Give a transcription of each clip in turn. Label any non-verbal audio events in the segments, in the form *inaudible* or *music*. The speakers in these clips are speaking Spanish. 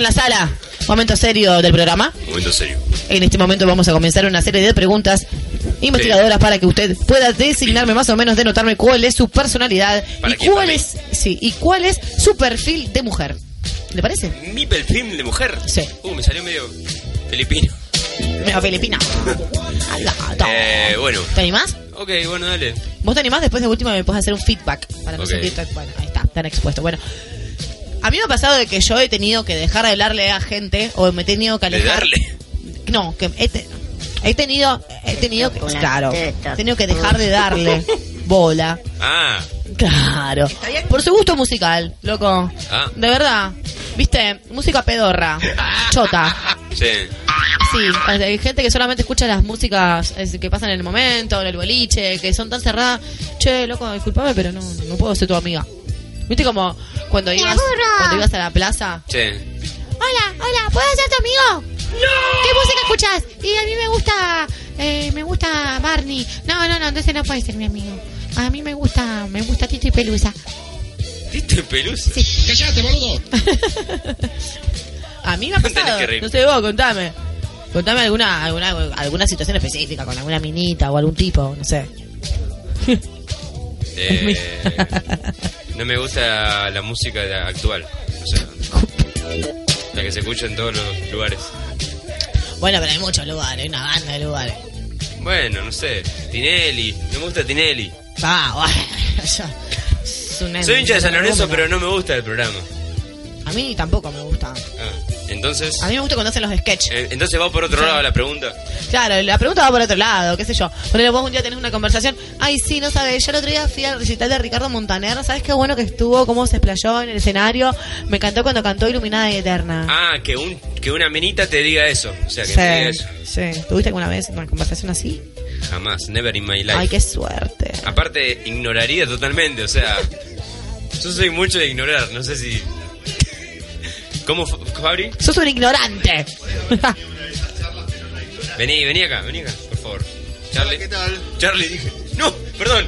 En la sala. Momento serio del programa. Momento serio. En este momento vamos a comenzar una serie de preguntas investigadoras para que usted pueda designarme más o menos, denotarme cuál es su personalidad ¿Para y cuál ¿Para es, sí, y cuál es su perfil de mujer. ¿Le parece? Mi perfil de mujer. Sí. Uh, me salió medio filipino. Mira, Filipina. *laughs* Eh, bueno. ¿Te animás? Ok, bueno, dale. Vos te animás, después de última me puedes hacer un feedback para no Ok. sentirte. Bueno, ahí está, tan expuesto. Bueno, a mí me ha pasado de que yo he tenido que dejar de hablarle a gente o me he tenido que De alejar. darle. No, que he, te- he tenido, he tenido que, claro, he tenido que dejar de darle bola. Ah, Claro. Por su gusto musical, loco. Ah. De verdad. ¿Viste? Música pedorra. Chota. sí. Sí, hay gente que solamente escucha las músicas que pasan en el momento, en el boliche, que son tan cerradas. Che, loco, disculpame, pero no, no puedo ser tu amiga. ¿Viste como cuando ibas, cuando ibas a la plaza? Sí. Hola, hola, ¿puedo ser tu amigo? ¡No! ¿Qué música escuchas? Y a mí me gusta, eh, me gusta Barney. No, no, no, entonces no puedes ser mi amigo. A mí me gusta, me gusta Tito y Pelusa. ¿Viste pelusa? ¡Cállate, boludo! *laughs* A mí me ha pasado. No sé vos, contame. Contame alguna, alguna, alguna situación específica con alguna minita o algún tipo, no sé. *laughs* Eh, *laughs* no me gusta la música actual. O sea, la que se escucha en todos los lugares. Bueno, pero hay muchos lugares, hay una banda de lugares. Bueno, no sé. Tinelli. No me gusta Tinelli. Ah, bueno, *laughs* yo- es un- Soy hincha de San Lorenzo, pero no me gusta el programa. A mí tampoco me gusta. Ah, entonces. A mí me gusta cuando hacen los sketches. eh, entonces va por otro Sí. lado la pregunta. Claro, la pregunta va por otro lado, qué sé yo. Ponele vos un día tenés una conversación. Ay, sí, no sabes, yo el otro día fui al recital de Ricardo Montaner. ¿Sabes qué bueno que estuvo? ¿Cómo se explayó en el escenario? Me encantó cuando cantó Iluminada y Eterna. Ah, que un que una minita te diga eso. O sea, que te diga eso. sí, sí. ¿Tuviste alguna vez una conversación así? Jamás. Never in my life. Ay, qué suerte. Aparte, ignoraría totalmente. O sea, yo soy mucho de ignorar. No sé si. ¿Cómo, Fa- Fabri? Sos un ignorante. Vení, vení acá, vení acá, por favor. Charlie. ¿Qué tal? Charlie, dije. No, perdón.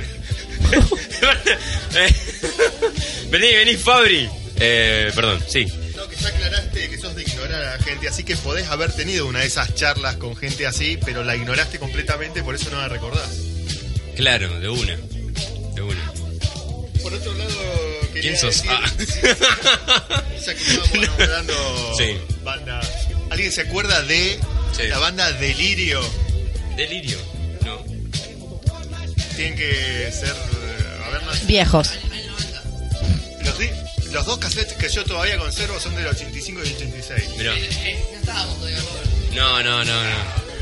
*laughs* Vení, vení, Fabri. Eh, perdón, sí. No, que ya aclaraste que sos de ignorar a la gente, así que podés haber tenido una de esas charlas con gente así, pero la ignoraste completamente, por eso no la recordás. Claro, de una. De una. Por otro lado, ¿Quién sos? Ah. ya que *laughs* estábamos nombrando Sí. bandas, ¿alguien se acuerda de Sí. la banda Delirio? Delirio. No. Tienen que ser, eh, a ver, no sé. Viejos. Los, di- los dos cassettes que yo todavía conservo son del 85 y 86. Mirá. No, no, no, no.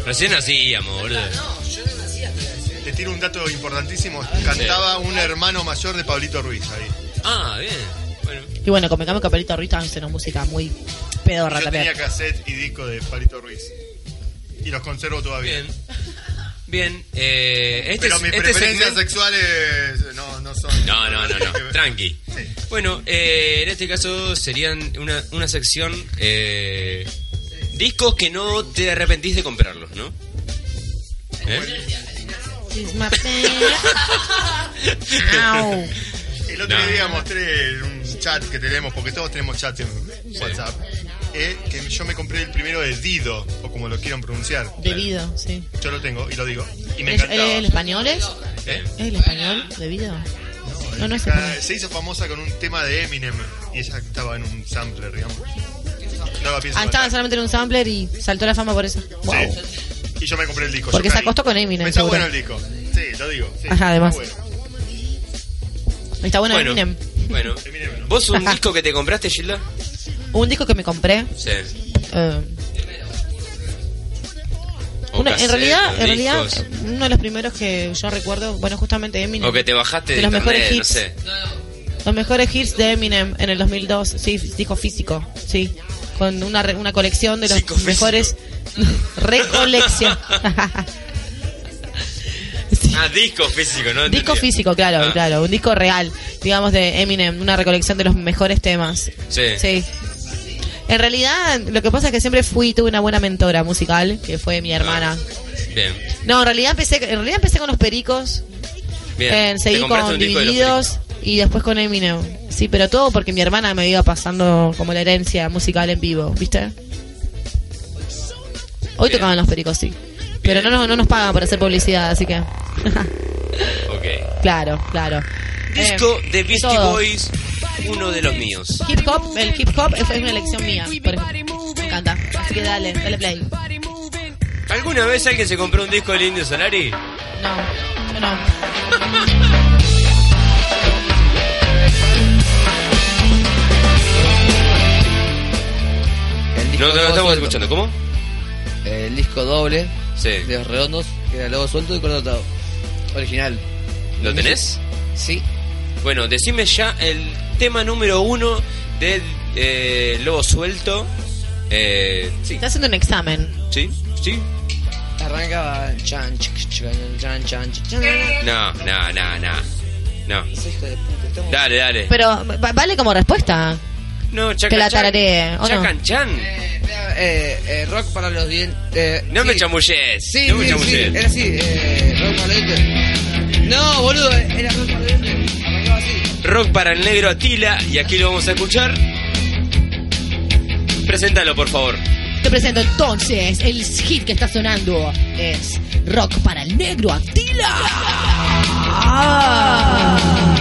Recién nacíamos, boludo. Te tiro un dato importantísimo. Cantaba un hermano mayor de Pablito Ruiz ahí. Ah, bien. Bueno. Y bueno, convengamos que Perito Ruiz también hace una música muy pedorra Yo también. tenía cassette y disco de Pablito Ruiz. Y los conservo todavía. Bien. Bien. Eh, este, Pero es- mis este preferencias segmento- sexuales no, no son. No, no, no, no. *laughs* Tranqui. Sí. Bueno, eh, en este caso serían una, una sección eh, discos que no te arrepentís de comprarlos, ¿no? ¿Eh? Au. *laughs* El otro No. día mostré en un chat que tenemos, porque todos tenemos chat en WhatsApp, eh, que yo me compré el primero de Dido, o como lo quieran pronunciar. Debido, sí. Yo lo tengo y lo digo. Y me ¿Es, encantaba. ¿El español es? ¿Eh? ¿Es el español? ¿Debido? No, no es Ca- español. se hizo famosa con un tema de Eminem y ella estaba en un sampler, digamos. No la pienso Ah, estaba matar. solamente en un sampler y saltó la fama por eso. Wow. Sí. Y yo me compré el disco. Porque se acostó con Eminem, Está seguro. bueno el disco. Sí, lo digo. sí, Ajá, está además. bueno. Está bueno, Bueno, Eminem. bueno. ¿no? ¿Vos un disco que te compraste, Gilda? *laughs* Un disco que me compré. Sí. eh, una- en realidad, en realidad, discos. uno de los primeros que yo recuerdo, bueno, justamente Eminem. O que te bajaste de, de los mejores internet, no hits. sé. Los mejores hits de Eminem en el 2002. Sí, disco físico. Sí. Con una, una colección de los mejores. *laughs* Recolección. *laughs* Ah, disco físico, ¿no? Disco físico, claro, Ah, claro. Un disco real, digamos, de Eminem. Una recolección de los mejores temas. Sí. Sí. En realidad, lo que pasa es que siempre fui, tuve una buena mentora musical, que fue mi hermana. Bien, No, en realidad empecé, en realidad empecé con los pericos, bien. eh, seguí con de Divididos y después con Eminem. Sí, pero todo porque mi hermana me iba pasando como la herencia musical en vivo, ¿viste? Hoy Bien. tocaban los pericos, sí. Pero no, nos- no nos pagan por hacer publicidad, así que... *laughs* Ok. claro, claro. Disco Eh, de Beastie todo. Boys, uno de los míos. Hip hop, el hip hop es una elección mía, por ejemplo. Me encanta. Así que dale, dale play. ¿Alguna vez alguien se compró un disco del Indio Solari? No, yo no. No, no, lo estamos Suelto. escuchando. ¿Cómo? El disco doble Sí. de los redondos, que era Lobo Suelto y Cortado. Original. ¿Lo tenés? Sí. Bueno, decime ya el tema número uno de eh, Lobo Suelto. Eh, sí, Está haciendo un examen. sí, sí. Arrancaba chan, chic, chan, chan, chan, chan. No, no, no, no. No. Ese hijo de puta, estamos- Dale, dale. Pero va- vale como respuesta. No, Que la chacan tararee, ¿o no? Chacan chan. Eh, eh, eh, rock para los dientes. Eh, No me sí. chamulles. Sí, no me sí, sí, era así, eh, No, boludo, era rock. Arrancaba así. Rock para el negro Atila. Y aquí lo vamos a escuchar. Preséntalo, por favor. Te presento entonces el hit que está sonando es Rock para el Negro Atila. Quiero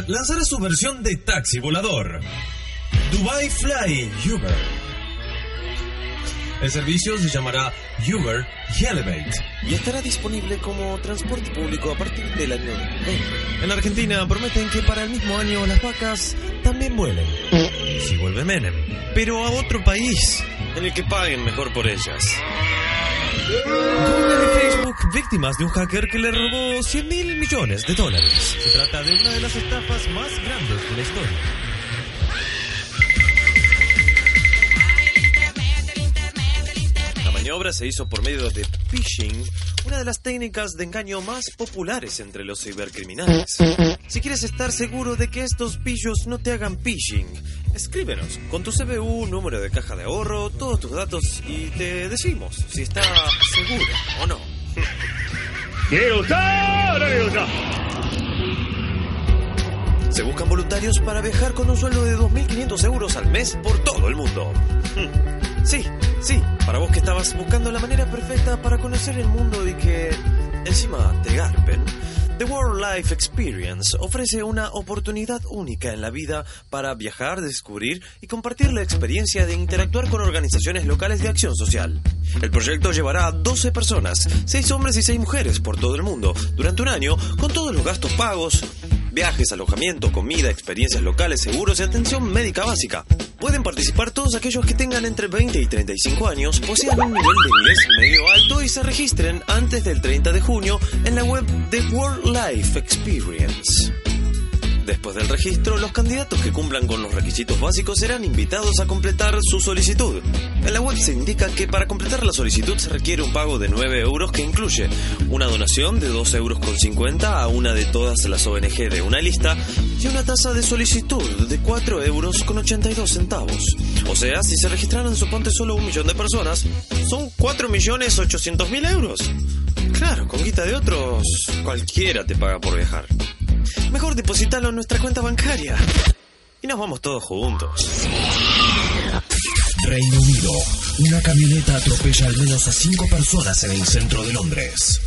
Uber lanzará su versión de taxi volador. Dubai Fly Uber. El servicio se llamará Uber Elevate. Y estará disponible como transporte público a partir del año 20. En Argentina prometen que para el mismo año las vacas también vuelen. Si vuelve Menem. Pero a otro país. En el que paguen mejor por ellas. Facebook víctimas de un hacker que le robó 100 mil millones de dólares. Se trata de una de las estafas más grandes de la historia. La maniobra se hizo por medio de phishing, una de las técnicas de engaño más populares entre los cibercriminales. Si quieres estar seguro de que estos pillos no te hagan phishing, escríbenos con tu CBU, número de caja de ahorro, todos tus datos y te decimos si está seguro o no. Se buscan voluntarios para viajar con un sueldo de 2.500 euros al mes por todo el mundo. Hmm. Sí, sí, para vos que estabas buscando la manera perfecta para conocer el mundo y que encima te garpen. The World Life Experience ofrece una oportunidad única en la vida para viajar, descubrir y compartir la experiencia de interactuar con organizaciones locales de acción social. El proyecto llevará a 12 personas, 6 hombres y 6 mujeres por todo el mundo, durante un año, con todos los gastos pagos, viajes, alojamiento, comida, experiencias locales, seguros y atención médica básica. Pueden participar todos aquellos que tengan entre 20 y 35 años, posean un nivel de inglés medio alto y se registren antes del 30 de junio en la web de World Life Experience. Después del registro, los candidatos que cumplan con los requisitos básicos serán invitados a completar su solicitud. En la web se indica que para completar la solicitud se requiere un pago de 9 euros que incluye una donación de 2 euros con 50 a una de todas las ONG de una lista y una tasa de solicitud de 4 euros con 82 centavos. O sea, si se registraran suponte solo un millón de personas, son 4 millones 800 mil euros. Claro, con guita de otros, cualquiera te paga por viajar. Mejor depositarlo en nuestra cuenta bancaria. Y nos vamos todos juntos. Reino Unido. Una camioneta atropella al menos a cinco personas en el centro de Londres.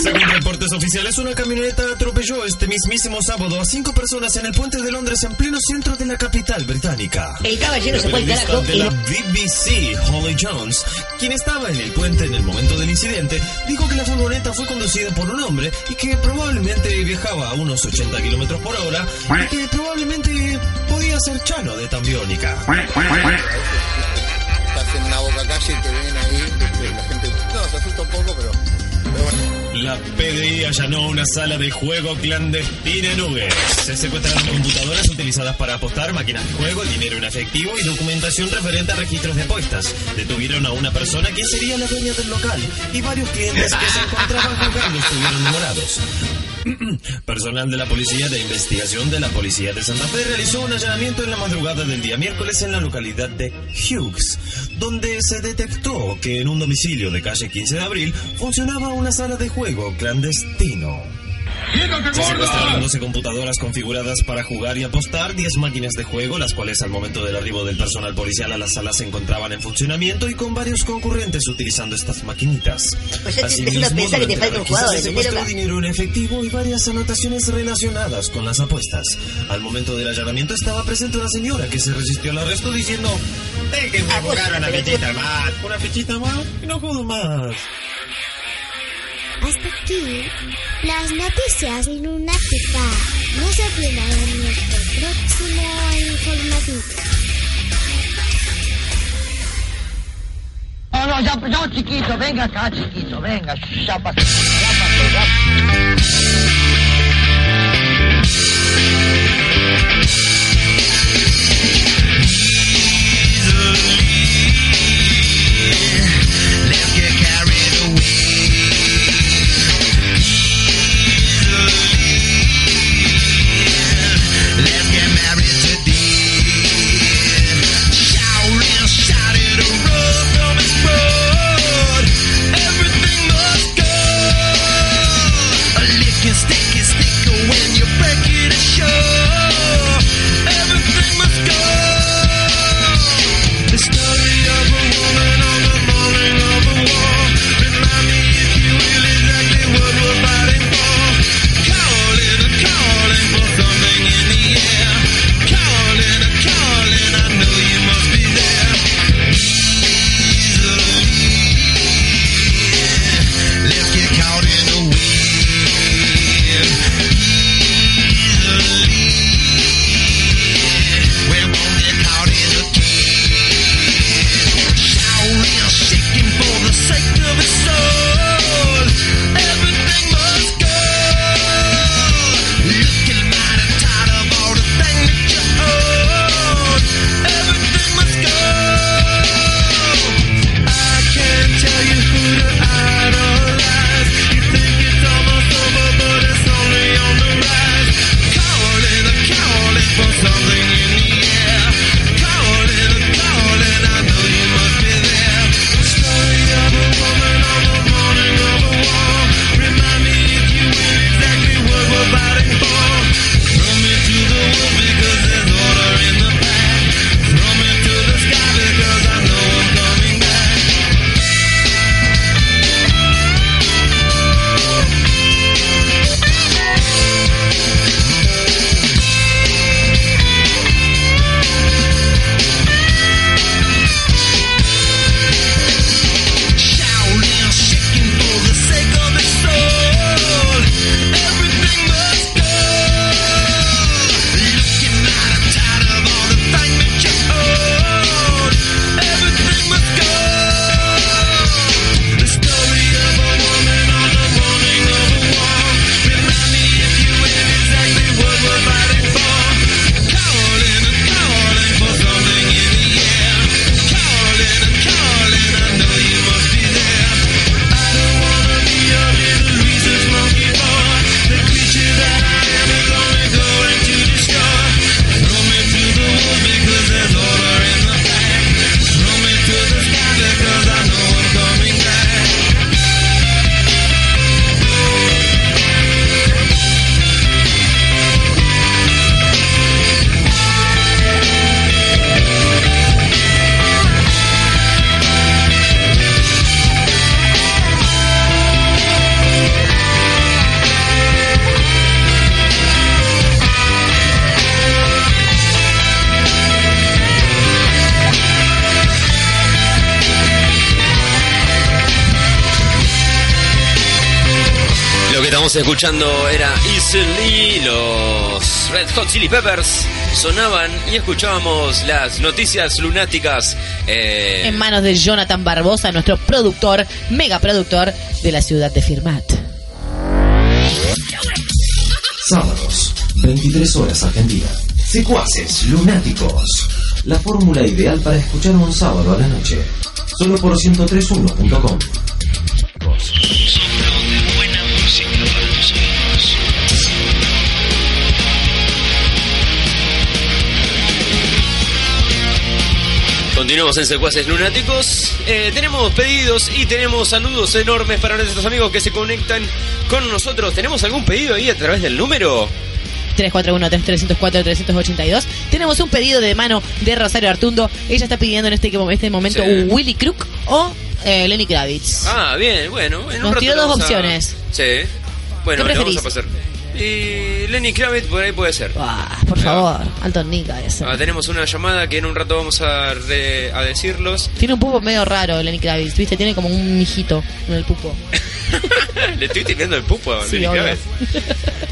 Según reportes oficiales, una camioneta atropelló este mismísimo sábado a cinco personas en el puente de Londres en pleno centro de la capital británica. El caballero La se fue al carajo de la BBC, Holly Jones, quien estaba en el puente en el momento del incidente, dijo que la furgoneta fue conducida por un hombre y que probablemente viajaba a unos 80 kilómetros por hora y que probablemente podía ser Chano de Tambiónica. Estás en una boca calle y te ven ahí, este, la gente, no, se asusta un poco, pero, bueno. La PDI allanó una sala de juego clandestina en Uber. Se secuestraron computadoras utilizadas para apostar, máquinas de juego, dinero en efectivo y documentación referente a registros de apuestas. Detuvieron a una persona que sería la dueña del local y varios clientes que se encontraban jugando estuvieron demorados. *clears throat* Personal de la Policía de Investigación de la Policía de Santa Fe realizó un allanamiento en la madrugada del día miércoles en la localidad de Hughes, donde se detectó que en un domicilio de calle 15 de abril funcionaba una sala de juego clandestino. Se secuestraron 12 computadoras configuradas para jugar y apostar, 10 máquinas de juego, las cuales al momento del arribo del personal policial a la sala se encontraban en funcionamiento y con varios concurrentes utilizando estas maquinitas. Pues ya Asimismo, que te durante falta la un jugador, requisa se ¿entendés, secuestró loca? dinero en efectivo y varias anotaciones relacionadas con las apuestas. Al momento del allanamiento estaba presente una señora que se resistió al arresto diciendo Déjenme Ah, vos, jugar una fichita más, una fichita más y no juego más. Hasta aquí las noticias lunáticas. No se pierdan nuestro próximo informativo. No, no, ya, no, chiquito, venga acá, chiquito, venga, ya pasó, ya pasó, ya Let's estábamos escuchando era Easily, los Red Hot Chili Peppers sonaban y escuchábamos las noticias lunáticas. eh, En manos de Jonathan Barbosa, nuestro productor, mega productor de la ciudad de Firmat. Sábados, 23 horas Argentina. Secuaces lunáticos. La fórmula ideal para escuchar un sábado a la noche. Solo por 1031.com. Continuamos en Secuaces Lunáticos. Eh, tenemos pedidos y tenemos saludos enormes para nuestros amigos que se conectan con nosotros. ¿Tenemos algún pedido ahí a través del número? 341-3304-382. Tenemos un pedido de mano de Rosario Artundo. Ella está pidiendo en este, este momento. Willy Crook o eh, Lenny Kravitz. Ah, bien, bueno. En Nos tiró dos opciones. Sí. Bueno, ¿Qué le vamos preferís? a pasar. Y Lenny Kravitz por ahí puede ser. Ah, por favor, alto Nica ese. Ah, tenemos una llamada que en un rato vamos a, re- a decirlos. Tiene un pupo medio raro Lenny Kravitz, ¿viste? Tiene como un mijito en el pupo. *laughs* Le estoy tirando el pupo a Sí, Lenny. Kravitz. *laughs*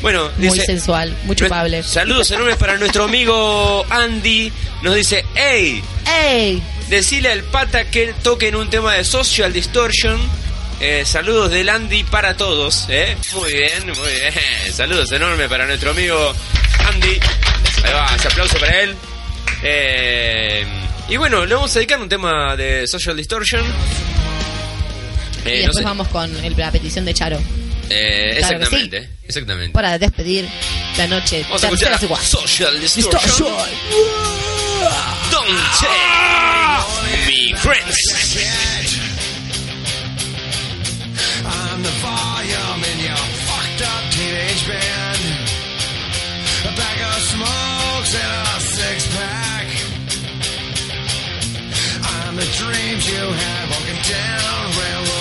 Bueno, Muy sensual, muy chupable. Saludos enormes para nuestro amigo Andy. Nos dice, hey, ¡Ey! decile al pata que toquen un tema de Social Distortion. Eh, saludos del Andy para todos. ¿eh? Muy bien, muy bien. Saludos enormes para nuestro amigo Andy. Ahí va, ese aplauso para él. Eh, y bueno, le vamos a dedicar un tema de Social Distortion. Eh, y no después sé- vamos con el- la petición de Charo. eh, Claro exactamente, exactamente. Para despedir la noche. Vamos a escuchar secuaz. Social Distortion. Don't take me friends. Dreams you had walking down railroad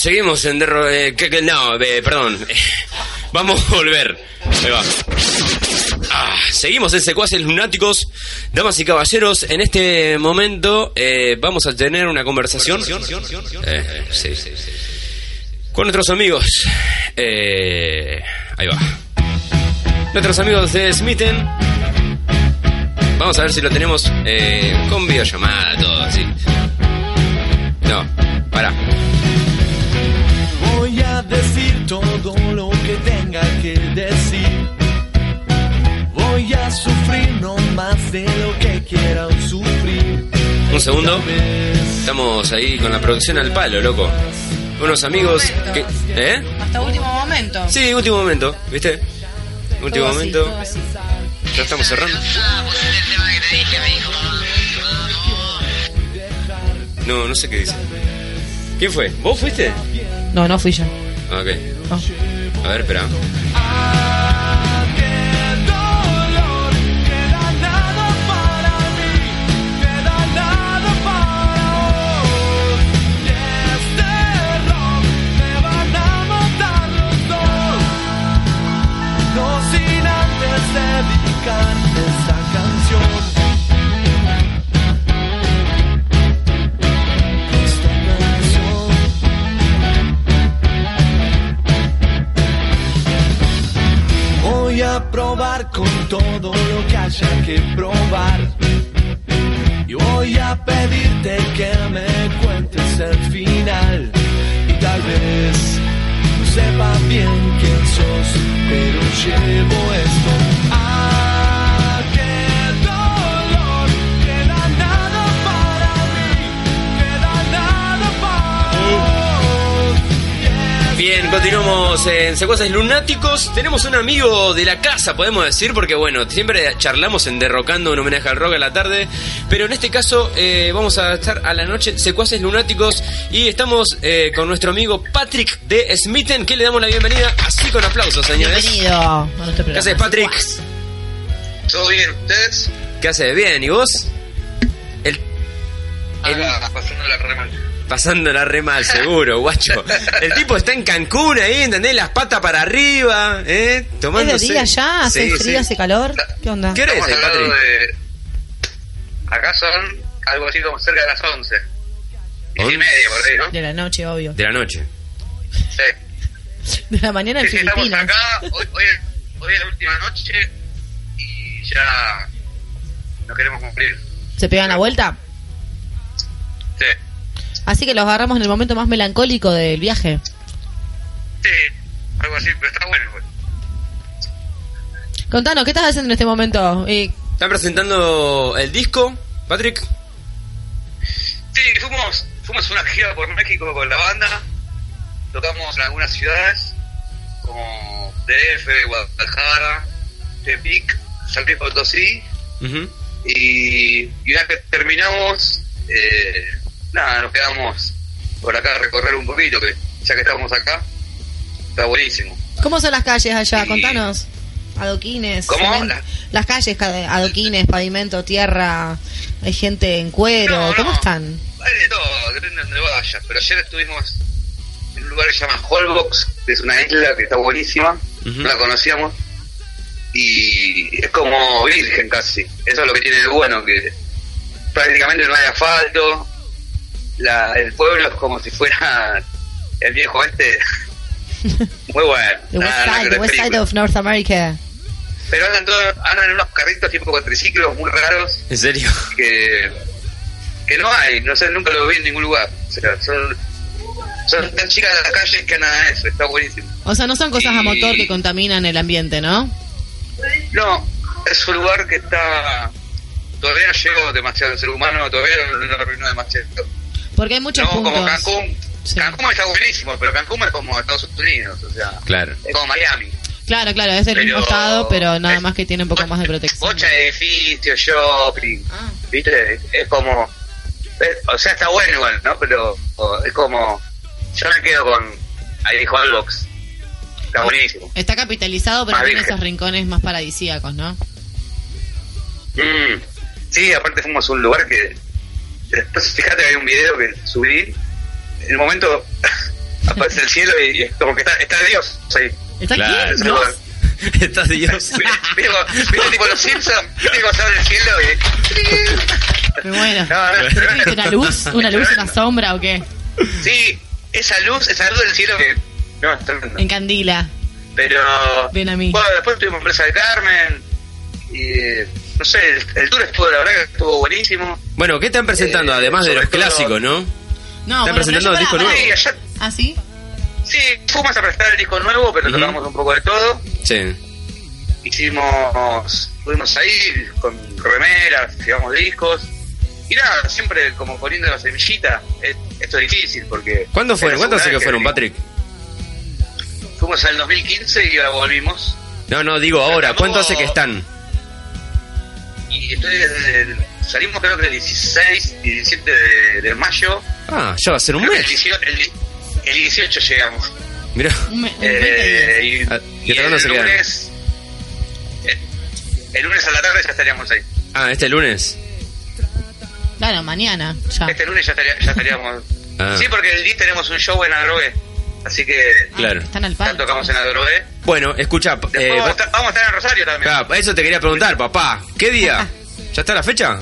seguimos en derro... eh, no, eh, perdón. *laughs* Vamos a volver. Ahí va. Ah, seguimos en Secuaces Lunáticos. Damas y caballeros, en este momento eh, vamos a tener una conversación. Eh, sí, sí, sí. Con nuestros amigos. Eh, ahí va. Nuestros amigos de Smithen. Vamos a ver si lo tenemos eh, con videollamada, todo así. No, para. Todo lo que tenga que decir. Voy a sufrir no más de lo que quieran sufrir. Un segundo. Estamos ahí con la producción al palo, loco. Unos amigos que... ¿Eh? Hasta último momento. Sí, último momento, ¿viste? Último así, momento. Ya estamos cerrando. No, no sé qué dice. ¿Quién fue? ¿Vos fuiste? No, no fui yo. Ah, A ver, espera. Probar con todo lo que haya que probar. Y voy a pedirte que me cuentes el final. Y tal vez no sepa bien quién sos, pero llevo esto. Continuamos en Secuaces Lunáticos. Tenemos un amigo de la casa, podemos decir, porque bueno, siempre charlamos en Derrocando un homenaje al rock a la tarde. Pero en este caso eh, vamos a estar a la noche Secuaces Lunáticos y estamos eh, con nuestro amigo Patrick de Smithen, que le damos la bienvenida así con aplausos, señores. Bienvenido a nuestro ¿Qué haces, Patrick? ¿Todo bien? ¿Ustedes? ¿Qué haces? Bien, ¿y vos? El, Acá, pasando la re mal. Pasándola re mal, seguro, guacho. El tipo está en Cancún ahí, ¿entendés? Las patas para arriba, ¿eh? ¿Es Tomándose... de día ya? ¿Hace Sí, frío, sí. hace calor? ¿Qué onda? ¿Qué hora es, de... Acá son algo así como cerca de las 11. Diez y media por ahí, ¿no? De la noche, obvio. De la noche. Sí. De la mañana en Sí, sí, estamos Filipinas. acá, hoy, hoy, hoy es la última noche y ya no queremos cumplir. ¿Se pegan la vuelta? Sí, Así que los agarramos en el momento más melancólico del viaje. sí, algo así, pero está bueno. pues. Contanos, ¿qué estás haciendo en este momento? Y ¿Están presentando el disco, Patrick? Sí, fuimos, fuimos una gira por México con la banda, tocamos en algunas ciudades como DF, Guadalajara, Tepic, San Luis Potosí y, y una vez que terminamos, eh, nada, nos quedamos por acá a recorrer un poquito, que ya que estamos acá, está buenísimo. ¿Cómo son las calles allá? Contanos. Adoquines. ¿Cómo? cemento- La- Las calles, ca- adoquines, pavimento, tierra. Hay gente en cuero. No, ¿Cómo no. están? Hay de todo, depende de donde vayas. Pero ayer estuvimos en un lugar que se llama Holbox, que es una isla que está buenísima, no la conocíamos. Y es como virgen casi. Eso es lo que tiene de bueno, que prácticamente no hay asfalto. La, el pueblo es como si fuera el viejo este. *laughs* Muy bueno. The West Side, the West Side of North America. Pero andan, todos, andan en unos carritos tipo cuatriciclos muy raros ¿En serio? que, que no hay, no sé, nunca lo vi en ningún lugar. O sea, son, son tan chicas de la calle que nada de eso, está buenísimo. O sea, no son cosas a motor que contaminan el ambiente, ¿no? No, es un lugar que está. Todavía no llegó demasiado el ser humano, todavía no lo arruinó demasiado. Porque hay muchos no, como puntos. Cancún. Cancún está buenísimo, pero Cancún es como Estados Unidos, o sea, Claro. es como Miami. Claro, claro, es del Pero- mismo estado, pero nada más que tiene un poco más de protección. De edificios, shopping, ¿viste? Es como. es- o sea, está bueno igual, ¿no? Pero o, es como. Yo me quedo con. Ahí Holbox. Está buenísimo. Está capitalizado, pero Más tiene virgen. esos rincones más paradisíacos, ¿no? Mm. Sí, aparte fuimos a un lugar que. Después, fíjate que hay un video que subí. En el momento. *laughs* aparece el cielo y como que está, está Dios ahí. ¿Está Claro. *laughs* Está Dios. *laughs* Viste tipo los Simpsons, viste abre el cielo y... Me muero. No, no, ¿Pero qué viste, ¿Una luz? ¿Una luz, una sombra o qué? Sí, esa luz, esa luz del cielo que... No, es tremendo. En Candila. Pero... Ven a mí. Bueno, después tuvimos Presa de Carmen y... No sé, el, el tour estuvo, la verdad que estuvo buenísimo. Bueno, ¿qué están presentando? Eh, Además de los todo- clásicos, ¿no? No, Están bueno, presentando el disco nuevo. Sí, ayer, ¿Ah, sí? sí, fuimos a prestar el disco nuevo, pero Ujú. tocamos un poco de todo. Sí. Hicimos, estuvimos ahí con remeras, llevamos discos. Y nada, siempre como poniendo la semillita. Eh, Esto es difícil porque... ¿Cuándo la ¿Cuándo hace que fueron, Patrick? Fuimos en el 2015 y ahora volvimos. No, no, digo ahora. ¿Cuánto hace que están? Y estoy desde el- salimos creo que el 16 y 17 de, de mayo. Ah, ya va a ser un Creo mes. El 18, el, el 18 llegamos. Un Eh, y, Ah, ¿y y hasta cuándo el lunes... eh, El lunes a la tarde ya estaríamos ahí. Ah, este lunes. Claro, mañana. Ya. Este lunes ya, estaría- ya estaríamos... Ah. Sí, porque el 10 tenemos un show en Adrogué. Así que Claro. Están al palo. tocamos en Adrogué. Bueno, escucha. Después eh, vamos, a va- estar, vamos a estar en Rosario también. Claro, eso te quería preguntar, papá. ¿Qué día? *laughs* ¿Ya está la fecha?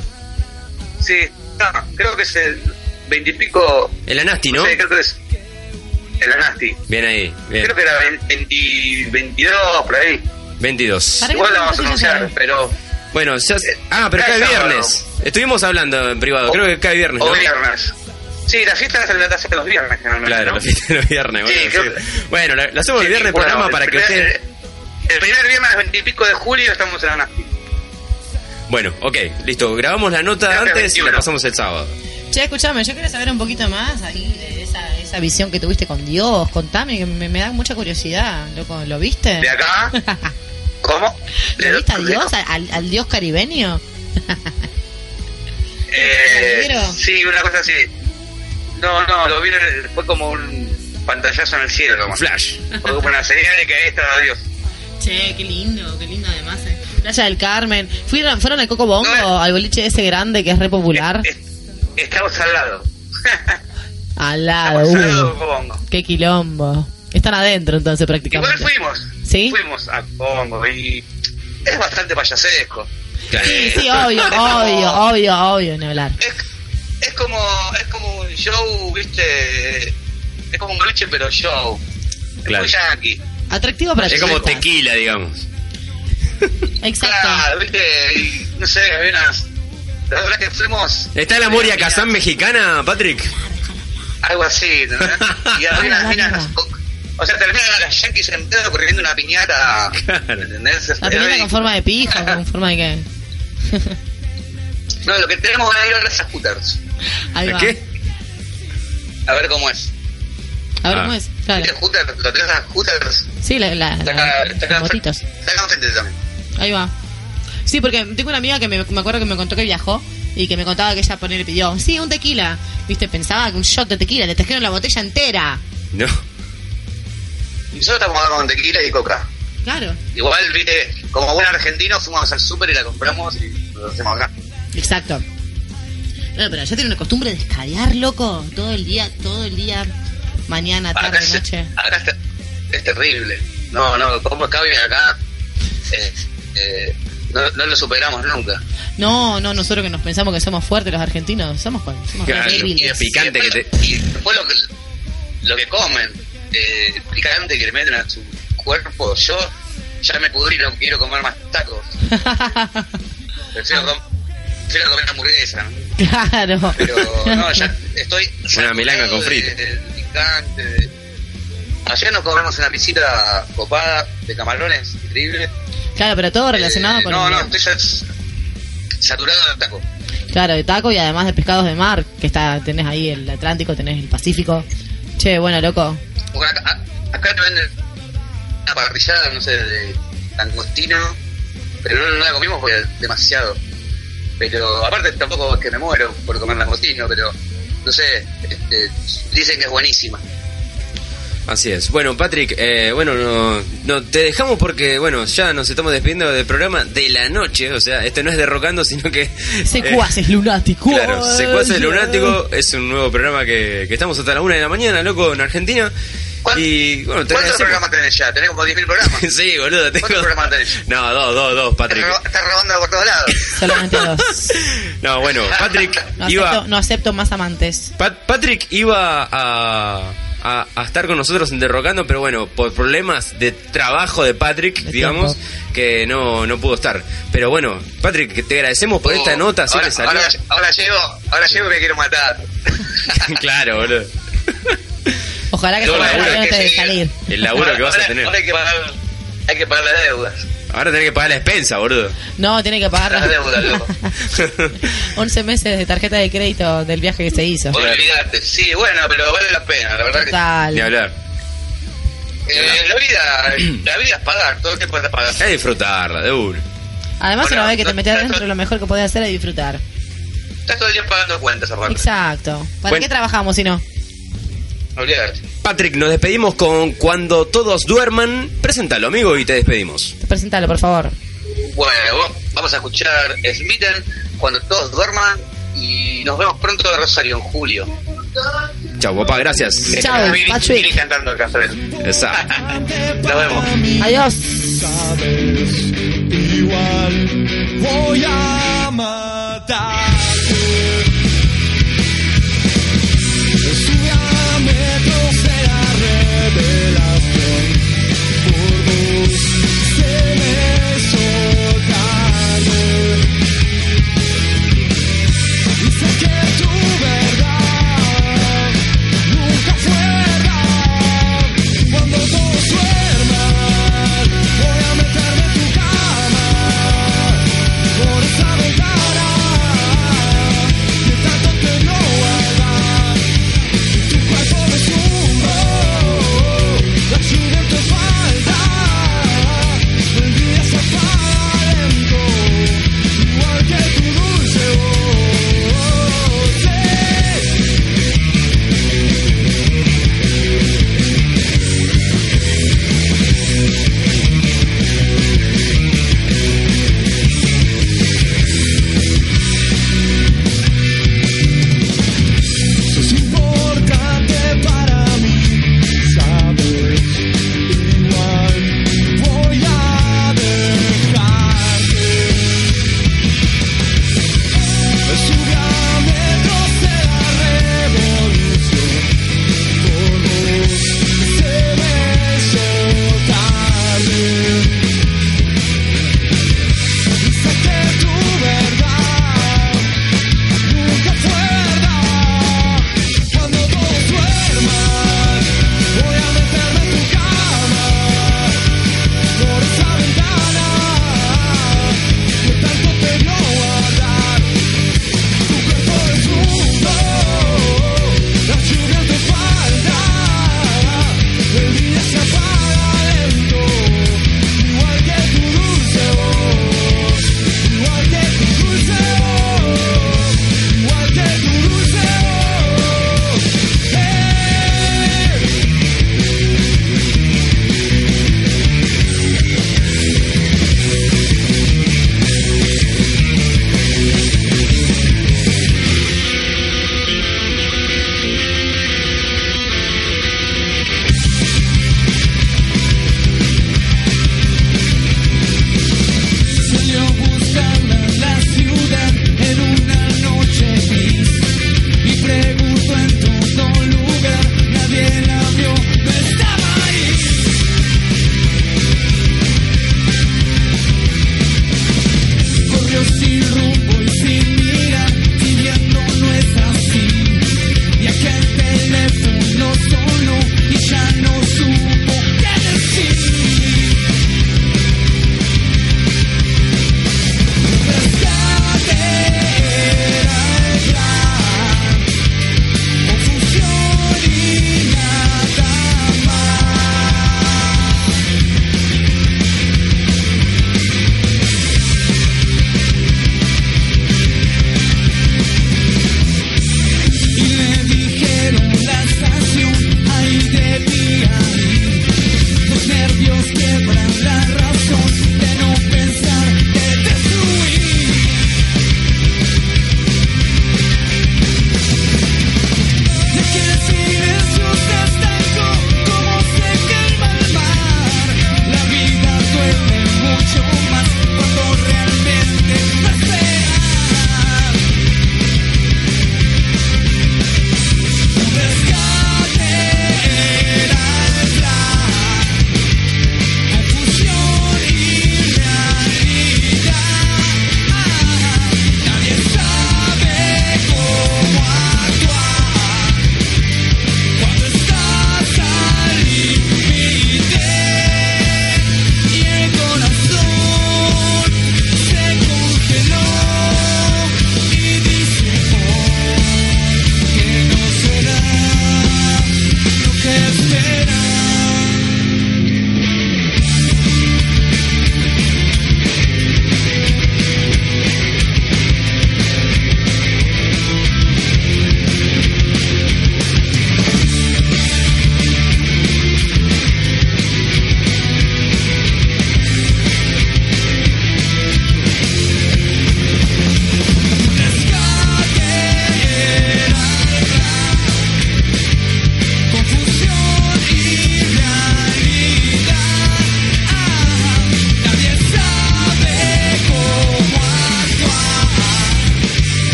Sí, no, creo que es el 20 y pico... En la Nasty, ¿no? sé, creo que es... En la Nasty. Bien ahí, bien. Creo que era 20, 22, por ahí. 22. Para- Igual la vamos a anunciar, pero... Bueno, ya... Ah, pero cae viernes. Estuvimos hablando en privado. Creo que cae viernes, O ¿no? viernes. Sí, la fiesta se la hace los viernes generalmente. Claro, ¿no? la fiesta los viernes. Sí, Bueno, creo sí. Bueno, la, la hacemos el viernes bueno, programa el para que primer- usted... El primer viernes 20 y pico de julio estamos en la Nasty. Bueno, ok, listo. Grabamos la nota Creo que antes y la 21. pasamos el sábado. Che, escúchame, yo quiero saber un poquito más ahí de esa, esa visión que tuviste con Dios. Contame, que me, me da mucha curiosidad, loco. ¿Lo viste? De acá, *laughs* ¿cómo? ¿Lo viste a Dios? ¿Al, al Dios caribeño? *laughs* Eh, sí, una cosa así. No, no, lo vi, fue como un pantallazo en el cielo. nomás. Flash. Fue como una señal de que ahí estaba Dios. Che, qué lindo, qué lindo además. eh. Playa del Carmen. ¿Fueron, ¿Fueron al Coco Bongo, al boliche ese grande que es re popular? Estamos al lado. *laughs* Al lado, Estamos al lado de uh, Cobongo. qué quilombo. Están adentro entonces prácticamente. Igual fuimos. ¿Sí? Fuimos a Cobongo y es bastante payasesco. Sí, sí, obvio, *laughs* obvio, obvio, obvio, ni hablar. Es como, es como un show, viste, es como un boliche pero show. Claro. Es muy yankee. Atractivo para Es como tequila, digamos. Exacto. Claro, viste, y, no sé, había unas... La verdad que fuimos... ¿Está la Moria Kazán mexicana, Patrick? Algo así, ¿entendés? *laughs* Y había unas minas... O sea, terminan las yankees en pedo corriendo una piñata. ¿Entendés? La piñata con forma de pijo, con forma de qué. *laughs* No, lo que tenemos que ir a las scooters. Ahí va. ¿Qué? A ver cómo es. A ver Ah. cómo es. Claro. ¿Lo tenés a scooters? Sí, la, la. Está acá enfrente también. Ahí va. Sí, porque tengo una amiga que me, me acuerdo que me contó que viajó y que me contaba que ella poner pidió, sí, un tequila. Viste, pensaba que un shot de tequila, le trajeron la botella entera. No. Y nosotros estamos con tequila y coca. Claro. Igual, viste, como buen argentino, fuimos al súper y la compramos y lo hacemos acá. Exacto. Pero ya tiene una costumbre de escadear, loco, todo el día, todo el día, mañana, tarde, Acá, es, noche. acá está- es terrible. No, no, como acá viene acá, eh, eh, no, no lo superamos nunca. No, no, nosotros que nos pensamos que somos fuertes los argentinos, somos, somos re Claro, débiles. y picante que te... Y después lo que, lo que comen, eh, picante que le meten a su cuerpo, yo ya me pudrí, no quiero comer más tacos. *laughs* Prefiero, com- prefiero comer hamburguesa. ¿no? Claro. Pero no, ya estoy. *laughs* Una milanga con de- frito. de- de picante. de- Ayer nos comemos una visita copada de camarones, increíble. Claro, pero todo relacionado Eh, con No, el- no, estoy ya saturado de taco. Claro, de taco y además de pescados de mar, que está tenés ahí el Atlántico, tenés el Pacífico. Che, bueno, loco. Porque acá, a- acá te venden una parrillada, no sé, de langostino, pero no, no la comimos porque es demasiado. Pero aparte tampoco es que me muero por comer langostino, pero no sé, este, dicen que es buenísima. Así es. Bueno, Patrick, eh, bueno, no, no, te dejamos porque, bueno, ya nos estamos despidiendo del programa de la noche. O sea, este no es derrocando, sino que. *laughs* Secuaces lunáticos. Claro, Secuaces *laughs* Lunático es un nuevo programa que, que estamos hasta la una de la mañana, loco, en Argentina. Y bueno, te ¿Cuántos programas tenés ya? Tenés como 10.000 programas. *laughs* sí, boludo, tengo. ¿Cuántos programas tenés? No, dos, dos, dos, Patrick. Estás rob- Estás robando por todos lados. *laughs* Solamente dos. *laughs* No, bueno, Patrick No iba. acepto, no acepto más amantes. Pat- Patrick iba a, a, a estar con nosotros en Derrocando, pero bueno, por problemas de trabajo de Patrick, digamos, que no, no pudo estar. Pero bueno, Patrick, que te agradecemos por esta nota, Oh, ahora, que salió. ahora, ahora llego, ahora llego y me quiero matar. claro, boludo. Ojalá que Todo se laburo que de salir. El laburo que vas a tener. Ahora hay que pagar, hay que pagar las deudas. Ahora tenés que pagar la expensa, boludo. No, tiene que pagar Las deudas, loco. *laughs* 11 meses de tarjeta de crédito del viaje que se hizo. Olvídate. Sí, bueno, pero vale la pena, la verdad Total. Ni hablar. eh, la vida, la vida es pagar, todo el tiempo es pagar. Es disfrutarla, de uno. Además, Bueno, una vez que te no- metes no- adentro, lo mejor que podés hacer es disfrutar. Estás todo el día pagando cuentas aparte. Exacto. ¿Para Bueno. qué trabajamos si no? Patrick, nos despedimos con Cuando todos duerman. Preséntalo, amigo, y te despedimos. Presentalo, por favor. Bueno, vamos a escuchar Smitten cuando todos duerman y nos vemos pronto en Rosario en julio. Chau, papá, gracias. Chao, Vini- Patrick. Cantando ¿sabes? Exacto. *laughs* Nos vemos. Adiós. Igual voy a matarte.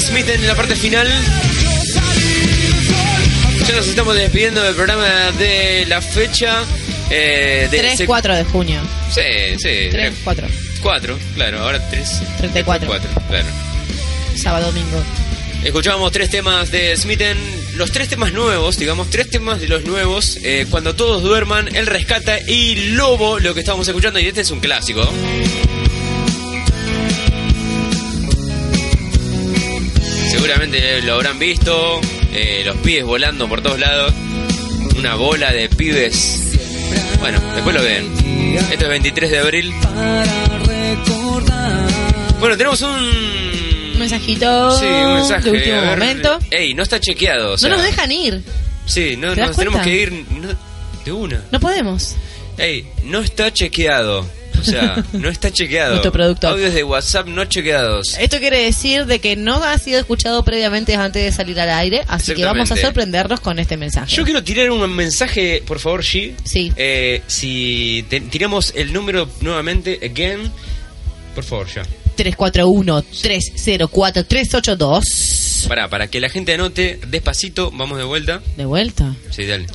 Smith en la parte final. Ya nos estamos despidiendo del programa de la fecha. Eh, de 3, se- 4 de junio. Sí, sí. 3, 4. 4, claro, ahora 3. 34. 4, claro. Sábado, domingo. Escuchábamos tres temas de Smithen, los tres temas nuevos, digamos, tres temas de los nuevos. eh, cuando todos duerman, El Rescata y Lobo, lo que estábamos escuchando, y este es un clásico. Seguramente lo habrán visto, eh, los pibes volando por todos lados, una bola de pibes. Bueno, después lo ven. Esto es 23 de abril. Bueno, tenemos un mensajito Sí, un mensaje. de último ver. momento. Ey, no está chequeado. o sea, no nos dejan ir. Sí, no, ¿Te das nos tenemos que ir no, de una. No podemos. Ey, no está chequeado. O sea, no está chequeado. Nuestro productor. Audios de WhatsApp no chequeados. Esto quiere decir de que no ha sido escuchado previamente antes de salir al aire, así que vamos a sorprendernos con este mensaje. Yo quiero tirar un mensaje, por favor, G. Sí. Eh, si te- tiramos el número nuevamente, again. Por favor, ya. 341-304-382. Para, para que la gente anote despacito, vamos de vuelta. De vuelta. Sí, dale.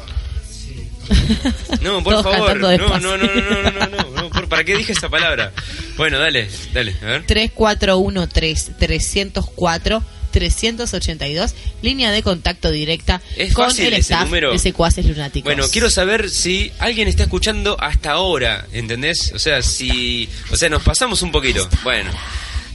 *laughs* No, por favor. No, no, no, no, no, no, no, no, ¿Para qué dije esa palabra? Bueno, dale, dale, a ver. 3413 304 382, línea de contacto directa es con el staff número. de Secuaces Lunáticos. Bueno, quiero saber si alguien está escuchando hasta ahora, ¿entendés? O sea, si. O sea, nos pasamos un poquito. Bueno.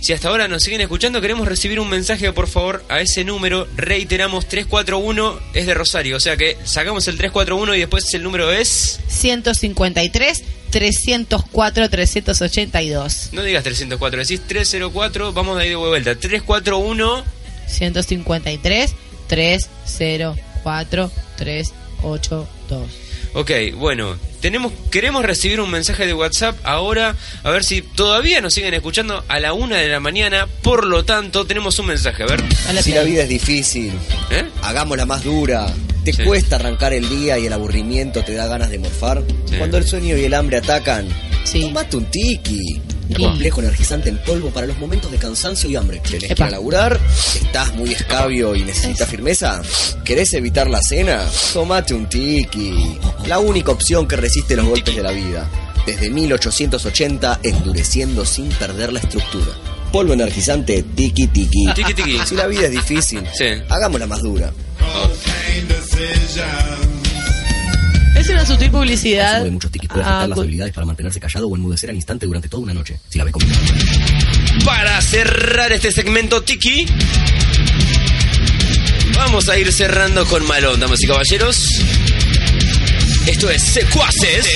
Si hasta ahora nos siguen escuchando, queremos recibir un mensaje, por favor, a ese número. Reiteramos, 341 es de Rosario. O sea que sacamos el 341 y después el número es... 153 304 382. No digas 304, decís 304, vamos de ahí de vuelta. 341... 153 304 382. Ok, bueno, tenemos, queremos recibir un mensaje de WhatsApp ahora, a ver si todavía nos siguen escuchando a la una de la mañana, por lo tanto tenemos un mensaje, a ver. Si la vida es difícil, ¿Eh? hagámosla más dura. ¿Te cuesta arrancar el día y el aburrimiento te da ganas de morfar? Cuando el sueño y el hambre atacan, tomate un tiki. Un complejo energizante en polvo para los momentos de cansancio y hambre. ¿Tenés que ir a laburar? ¿Estás muy escabio y necesitas firmeza? ¿Querés evitar la cena? Tomate un tiki. La única opción que resiste los golpes de la vida. Desde 1880, endureciendo sin perder la estructura. Polvo energizante, tiki tiki. Tiki tiki. Si la vida es difícil, hagámosla más dura. Es una sutil publicidad. de muchos tikis puede Ah, afectar las cu- habilidades para mantenerse callado o enmudecer al instante durante toda una noche. Si la ve comiendo. Para cerrar este segmento Tiki, vamos a ir cerrando con Malón, damas y caballeros. Esto es Secuaces.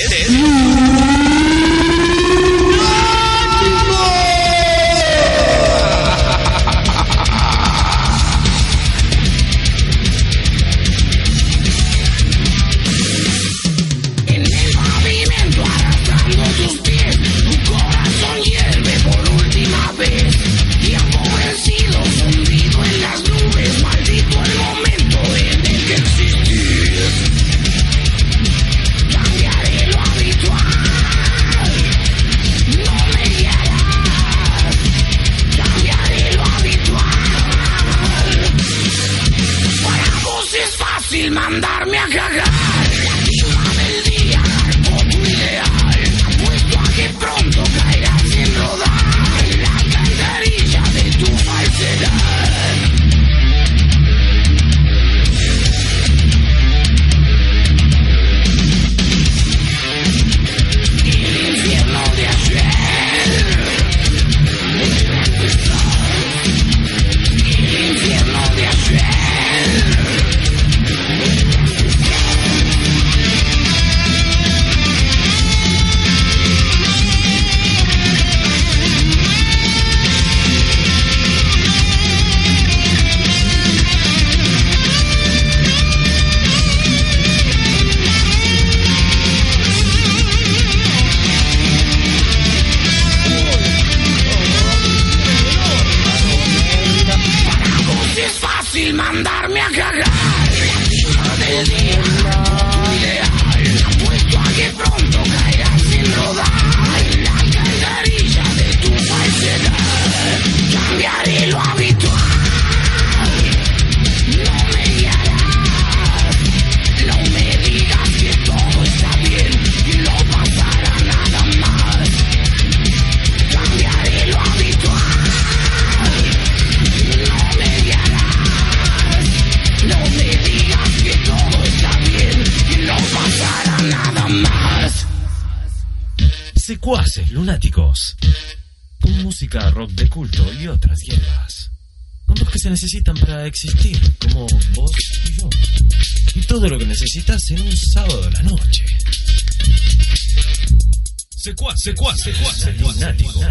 Secuaces lunáticos.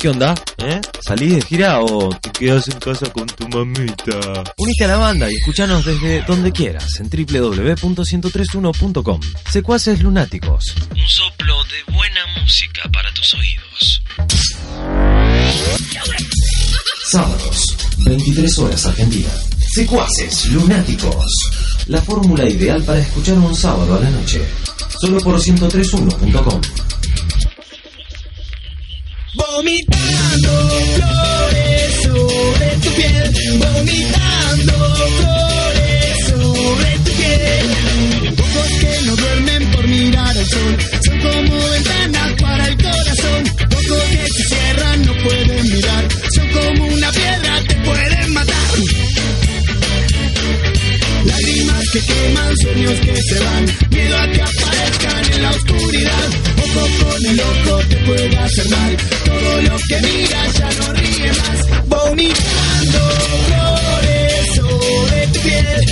¿Qué onda? ¿Eh? ¿Salís de gira o te quedas en casa con tu mamita? Unite a la banda y escuchanos desde donde quieras en www.1031.com. Secuaces Lunáticos. Un soplo de buena música para tus oídos. Sábados, 23 horas Argentina. Secuaces Lunáticos. La fórmula ideal para escuchar un sábado a la noche. Solo por 1031.com. Vomitando flores sobre tu piel, vomitando flores sobre tu piel. Ojos que no duermen por mirar al sol, son como Que queman, sueños que se van, miedo a que aparezcan en la oscuridad. Ojo con el ojo te puede hacer mal, todo lo que miras ya no ríe más. Vomitando flores sobre tu piel,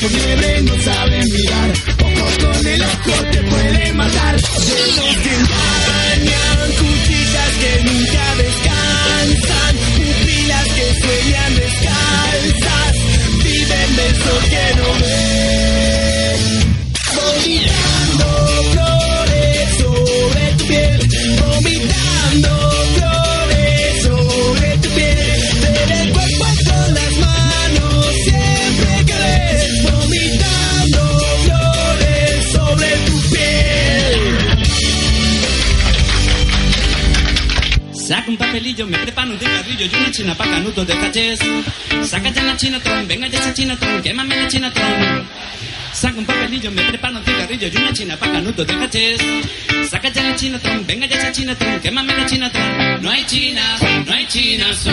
Por liebre no saben mirar. Ojo con el ojo te puede matar. Que Papelillo, me preparo un cigarrillo y una china pa' canutos de cachés. Saca ya la chinatron, venga ya esa chinatron, quémame la chinatron. Saca un papelillo, me preparo un cigarrillo y una china pa' canutos de cachés. Saca ya la chinatron, venga ya esa chinatron, quémame la chinatron. No hay chinas, no hay chinas.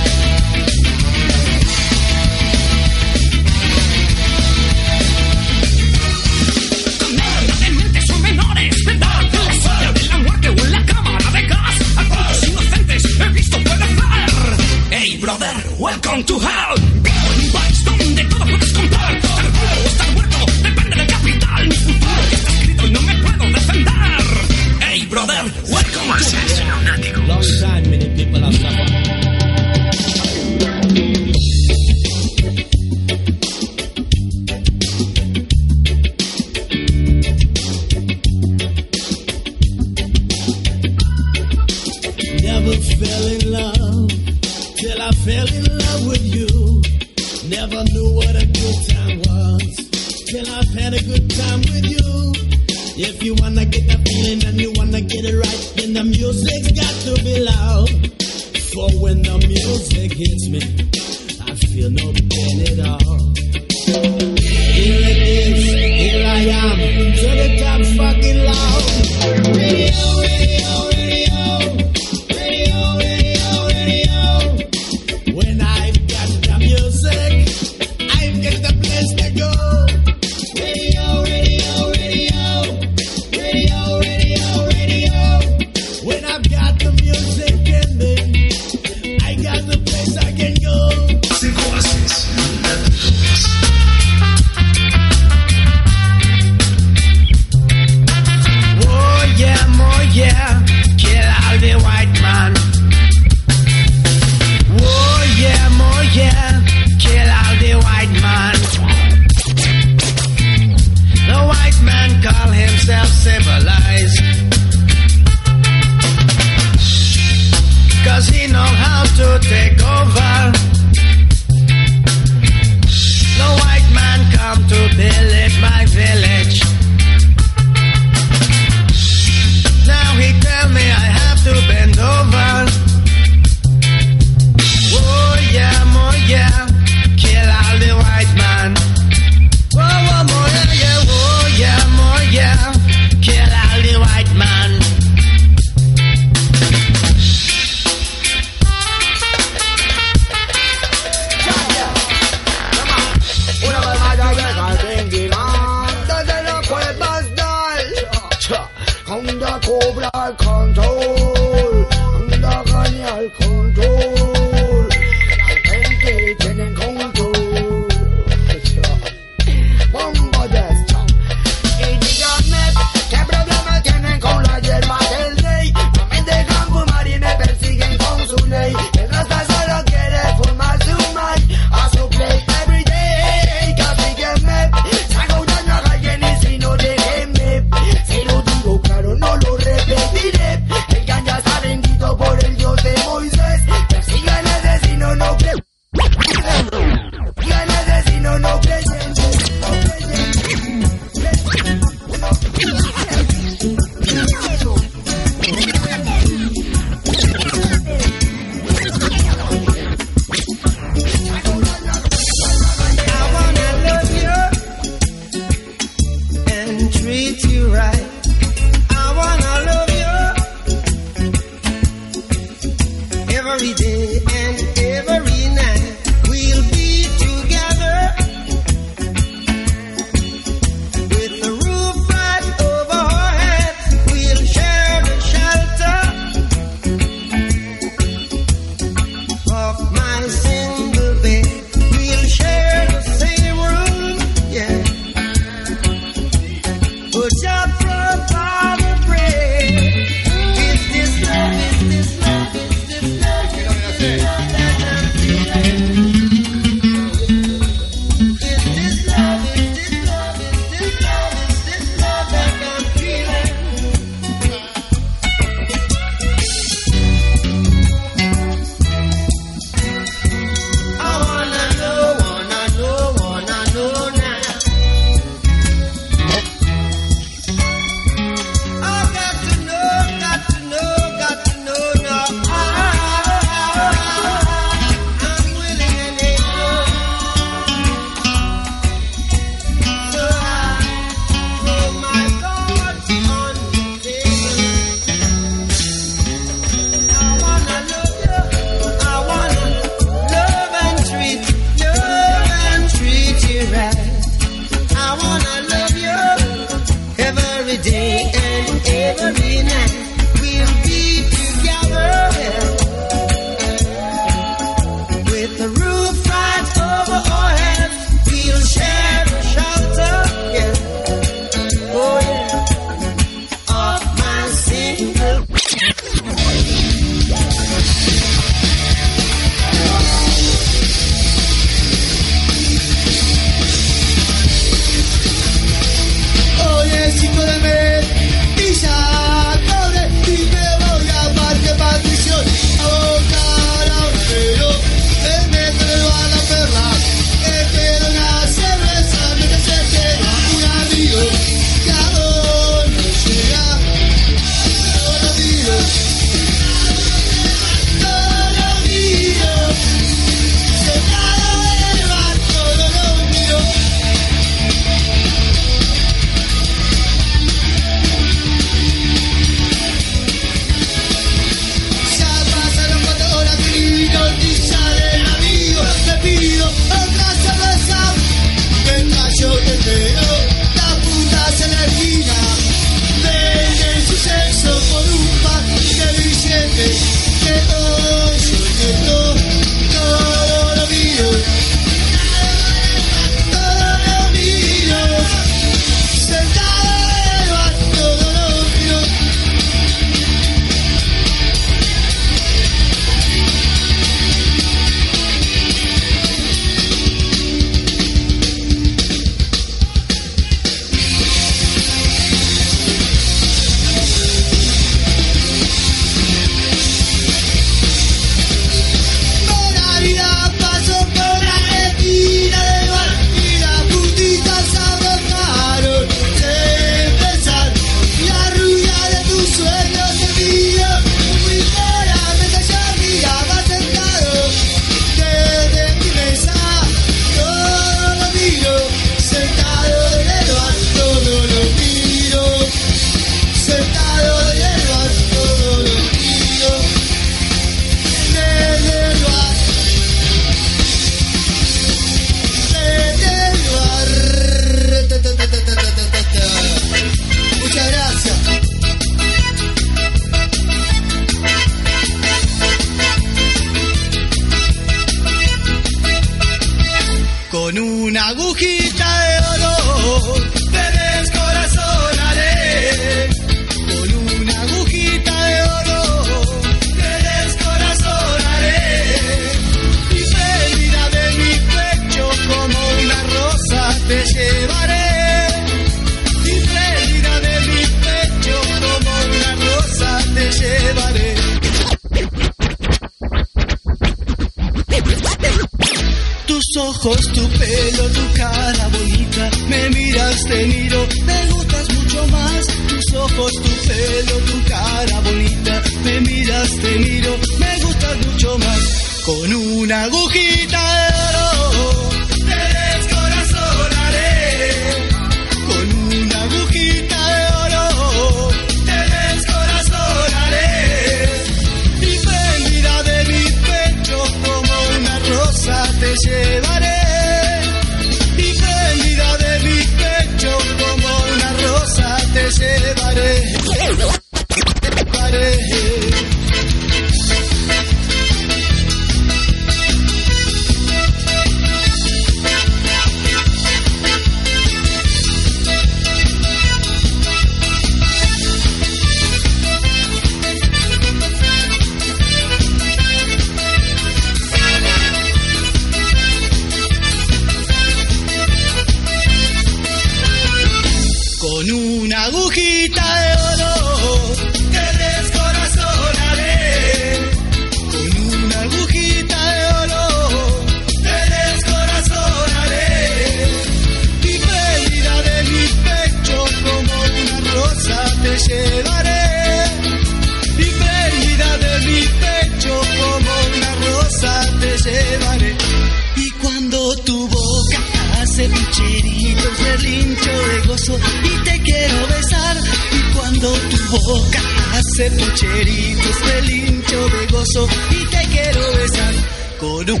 Pucheritos relincho de gozo y te quiero besar. Con un...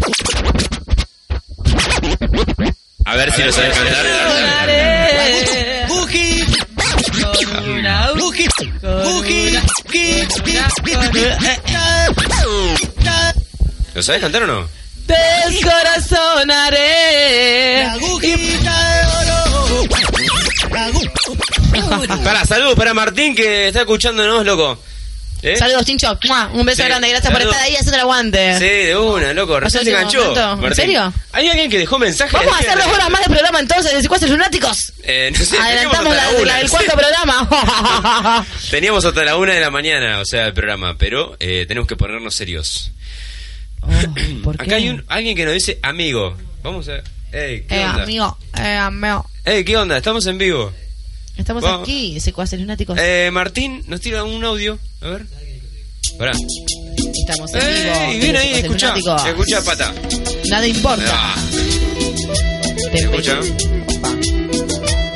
A ver si lo sabes cantar. ¿Lo sabes cantar o no? Descorazonaré. La agujita de oro. Agu- Para, saludos para Martín que está escuchándonos, loco. ¿Eh? Saludos, Chincho. ¡Mua! Un beso Sí. grande. Gracias por estar ahí haciendo el aguante. Sí, de una, loco. Recién se enganchó. ¿En serio? ¿Hay alguien que dejó mensaje? Vamos a hacer dos horas más de programa entonces de secuaces lunáticos. Eh, no sé, Adelantamos la, la del cuarto programa. *laughs* Teníamos hasta la una de la mañana, o sea, el programa, pero eh, tenemos que ponernos serios. *clears throat* Acá hay un, alguien que nos dice amigo. Vamos a ver. Ey, ¿qué eh, onda? amigo, eh, amigo. Ey, ¿qué onda? Estamos en vivo. Estamos Vamos. aquí, secuaces lunáticos. Eh, Martín nos tira un audio. A ver. Pará. Estamos en vivo. Ey, viene ahí, escucha. Escucha, pata. Nada importa. Ah. Escucha.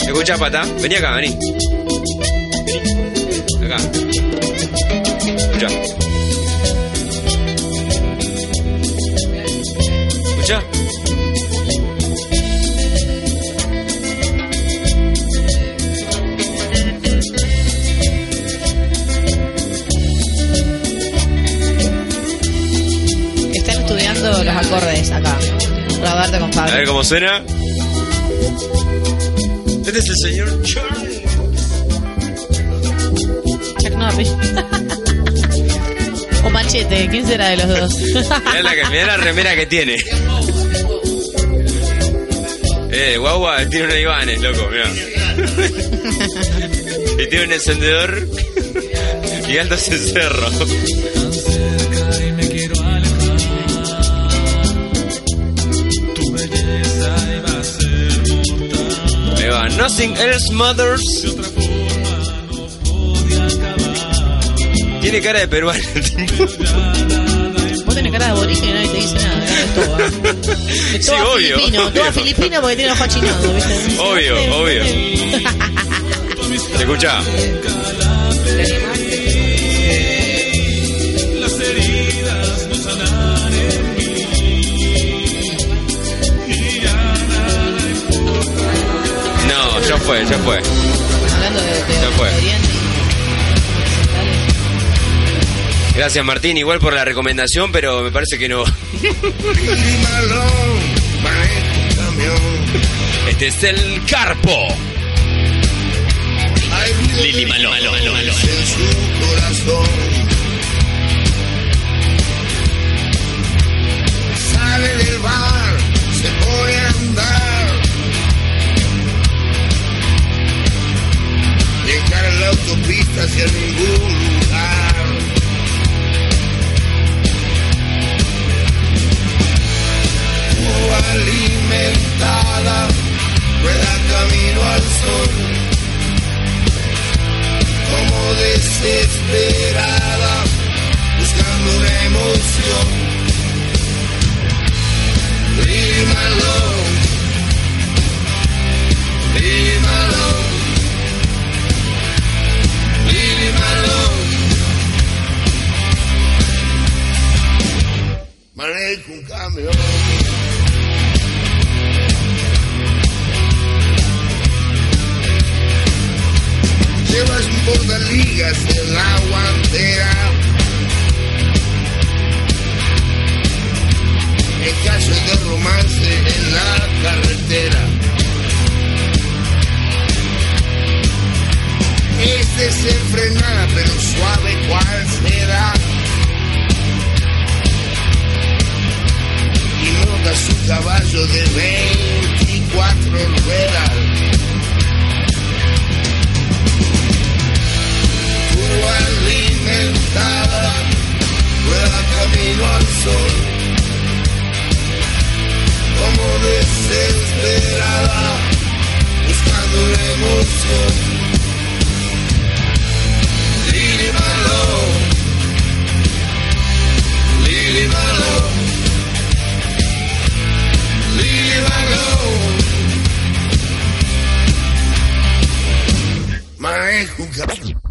Escucha, pata. Vení acá. Vení. Acá. Escucha. Escucha. Los acordes acá. Roberto con A Pablo. ver cómo suena. Este es el señor Charles. Chuck Norris. *laughs* o Machete, ¿quién será de los dos? Mirá la, que- mirá la remera que tiene. Eh, guagua, tiene una Ibanez, loco, mirá. y tiene un encendedor y anda ese cerro. Nothing Else Matters. Tiene cara de peruano. *laughs* Vos tenés cara de aborigen y nadie te dice nada. De todo, ¿eh? Sí, obvio, filipino, todo obvio. filipino porque tiene ojo achinado, ¿viste? Obvio, obvio. Escucha. Fue, ya fue. Hablando de, de, Ya fue. de. Gracias Martín, igual por la recomendación, pero me parece que no. Este es el Carpo. Lili Malo, malo, malo, malo. en su corazón. autopista hacia ningún lugar. O alimentada, rueda camino al sol. Como desesperada, buscando una emoción. Leave my love, leave my love. cambió. Llevas por ligas en la guantera. En caso de romance en la carretera. Este Es desenfrenada pero suave cual será. su caballo de 24 ruedas. Tú alimentada, rueda camino al sol. Como desesperada, buscando la emoción. Lily Malone, Lily Malone. Un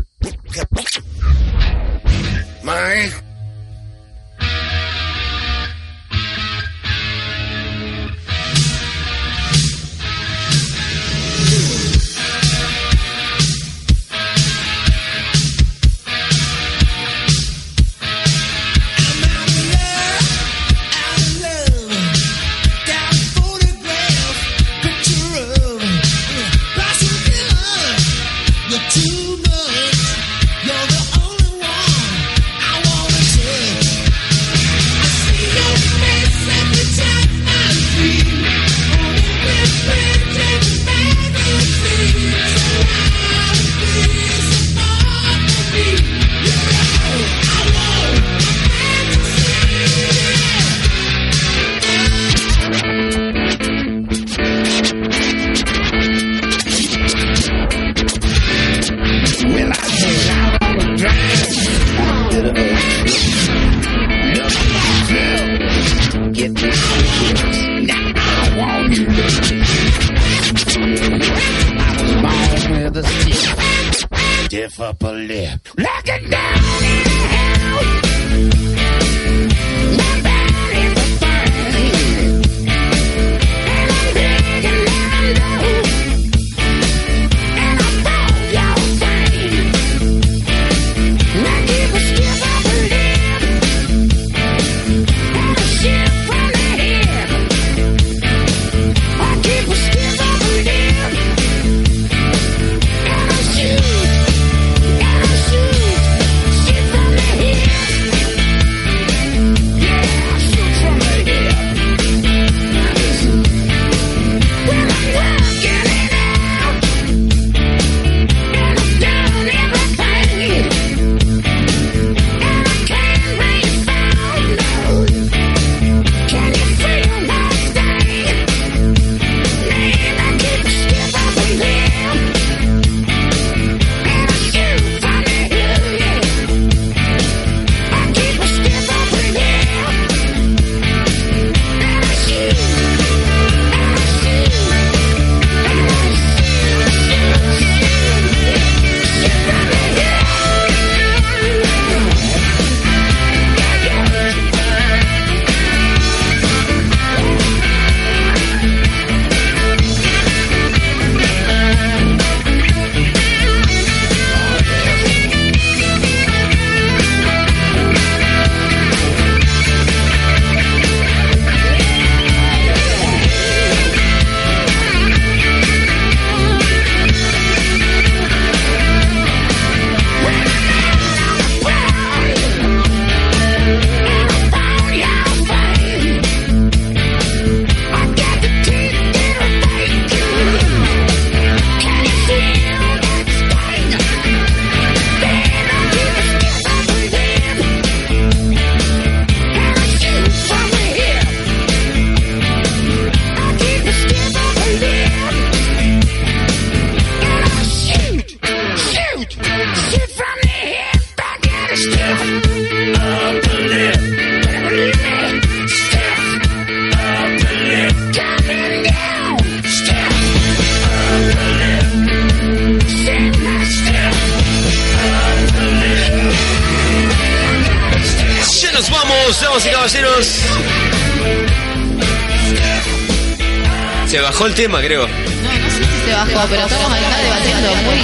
tema, creo. No, no sé si se bajó, pero estamos acá debatiendo muy...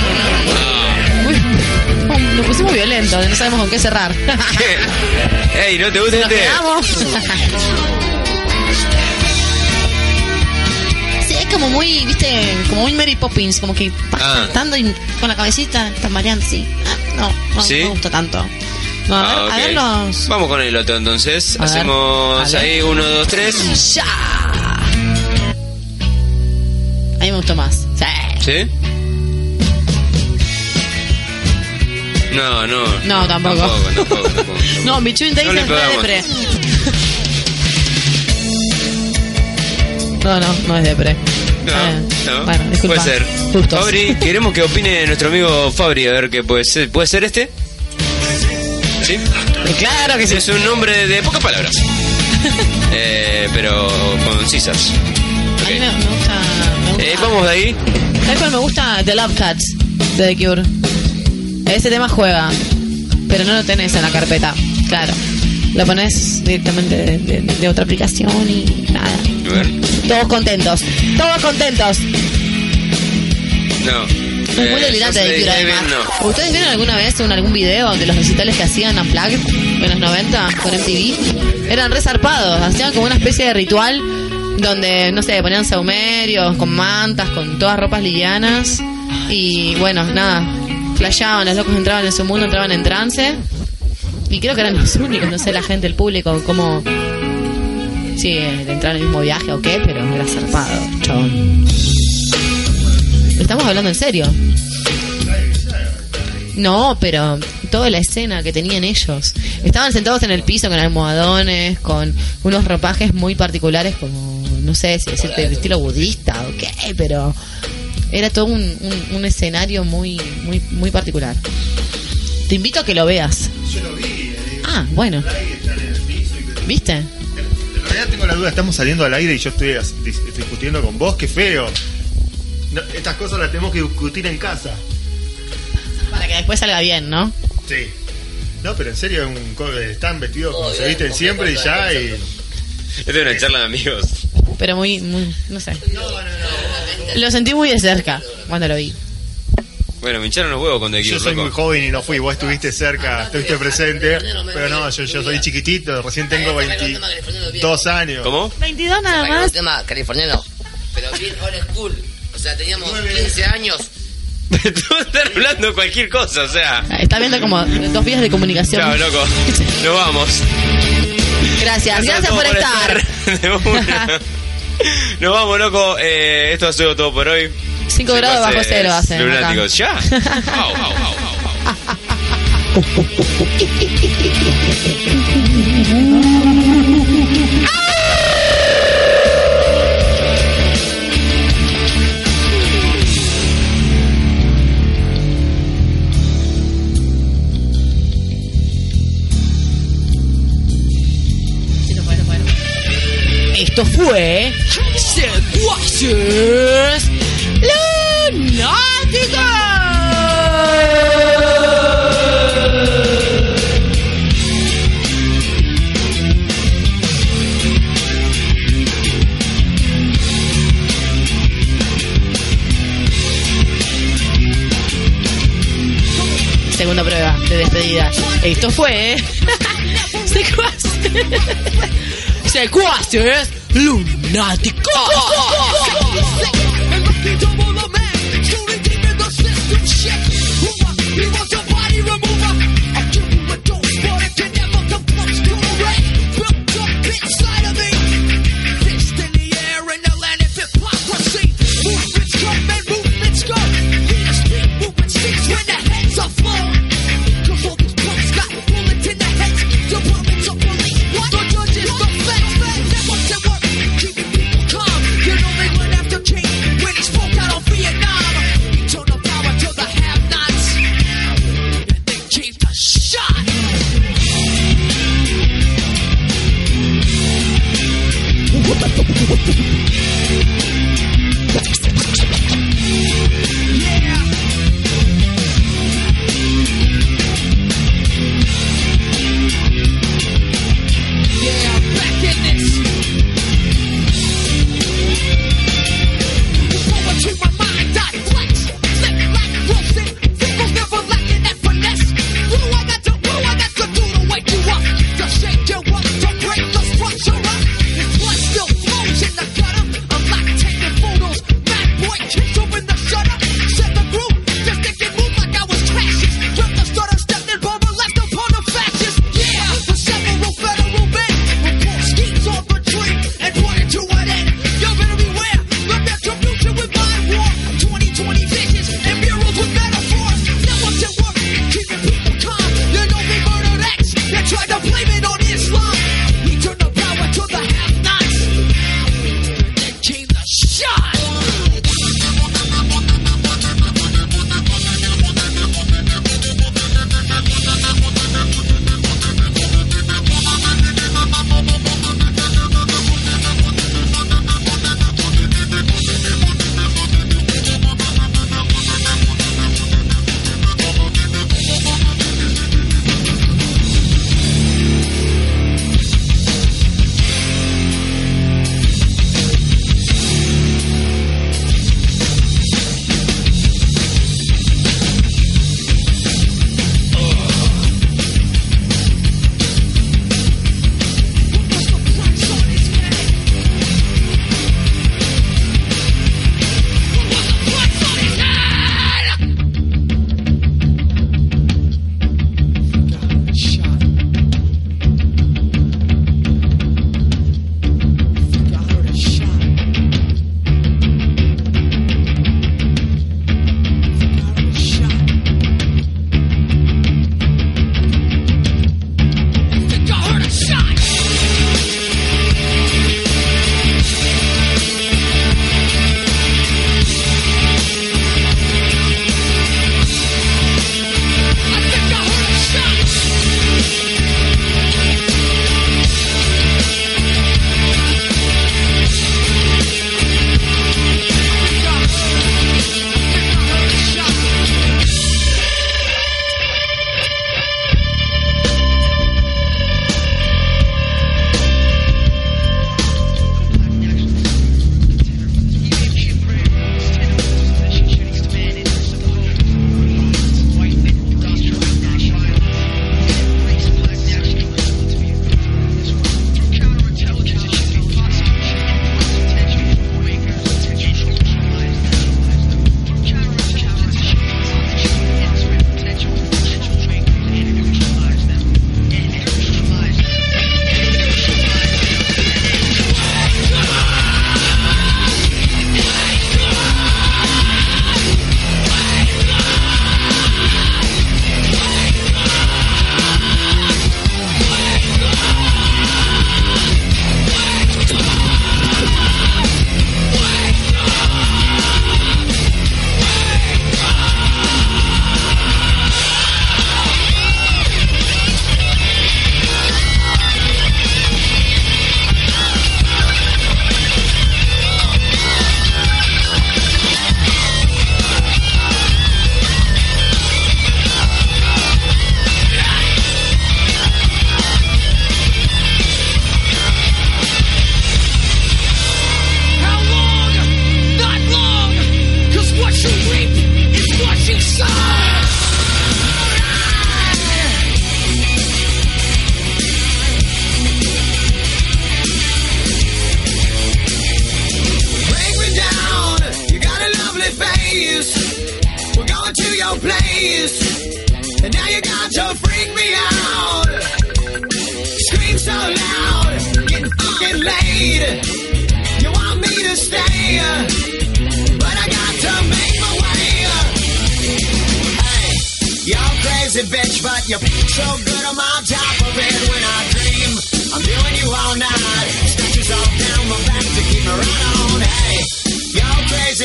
muy nos pusimos violentos, no sabemos con qué cerrar. *laughs* Ey, ¿no te gusta este? Sí, es como muy, viste, como muy Mary Poppins, como que Ah. cantando y con la cabecita estás mareando, sí. Ah, no, no, ¿Sí? no me gusta tanto. No, a ver, Ah, a ver los... Vamos con el otro entonces. A Hacemos ahí uno, dos, tres. ¡Ya! Gustó más. Sí. ¿Sí? No, no. No, tampoco. Tampoco, tampoco, tampoco. *laughs* No, Between Days No le es re depre. No, no, no es depre. No, Eh, no. Bueno, disculpa. Puede ser. Justos. Fabri, queremos que opine nuestro amigo Fabri, a ver qué puede ser. ¿Puede ser este? ¿Sí? Claro que sí. Es un nombre de pocas palabras. *laughs* eh, pero concisas. A mí me, me gusta. Me gusta. Eh, vamos de ahí. ¿Sabes cuál me gusta? The Love Cats de The Cure. Ese tema juega, pero no lo tenés en la carpeta. Claro. Lo pones directamente de, de- de otra aplicación y nada. Todos contentos. Todos contentos. No. Es muy Eh, delirante de Cure además. no. ¿Ustedes vieron alguna vez en algún video de los recitales que hacían Unplugged en los 90 con MTV? Eran resarpados, hacían como una especie de ritual donde, no sé, ponían saumerios, con mantas, con todas ropas livianas y bueno, nada, flasheaban, los locos entraban en su mundo, entraban en trance y creo que eran los *laughs* únicos, no sé, la gente, el público, cómo... Sí, entraron en el mismo viaje o qué, pero era zarpado, chabón. Estamos hablando en serio. No, pero toda la escena que tenían ellos. Estaban sentados en el piso con almohadones, con unos ropajes muy particulares, como, no sé si decirte de estilo budista o qué, pero era todo un, un- un escenario muy, muy, muy particular. Te invito a que lo veas. Yo lo vi. eh, Ah, bueno. ¿Viste? En realidad tengo la duda, estamos saliendo al aire y yo estoy discutiendo con vos, qué feo. No, estas cosas las tenemos que discutir en casa. Para que después salga bien, ¿no? Sí. No, pero en serio, un están vestidos como se visten siempre y ya. Y... Esta es una charla de amigos. Pero muy, muy, no sé. Lo sentí muy de cerca cuando lo vi. Bueno, me hincharon los huevos cuando Yo soy muy joven y no fui, vos estuviste cerca, estuviste presente. Pero no, yo, yo soy chiquitito, recién tengo 22 años. ¿Cómo? 22 nada más. tema californiano, pero bien old school. O sea, teníamos 15 años. *laughs* Tú estás hablando cualquier cosa, o sea. Está viendo como dos vías de comunicación. Chao, loco. *laughs* Nos vamos. Gracias, gracias por estar. De una. *laughs* *laughs* Nos vamos, loco. Eh, esto ha sido todo por hoy. 5 grados bajo cero hacen. Lunáticos, ya. *laughs* Au, au, au, au. *laughs* Esto fue Secuaces Lunáticos. Segunda prueba de despedida. Esto fue *laughs* Secuaces. Lunáticos. *laughs*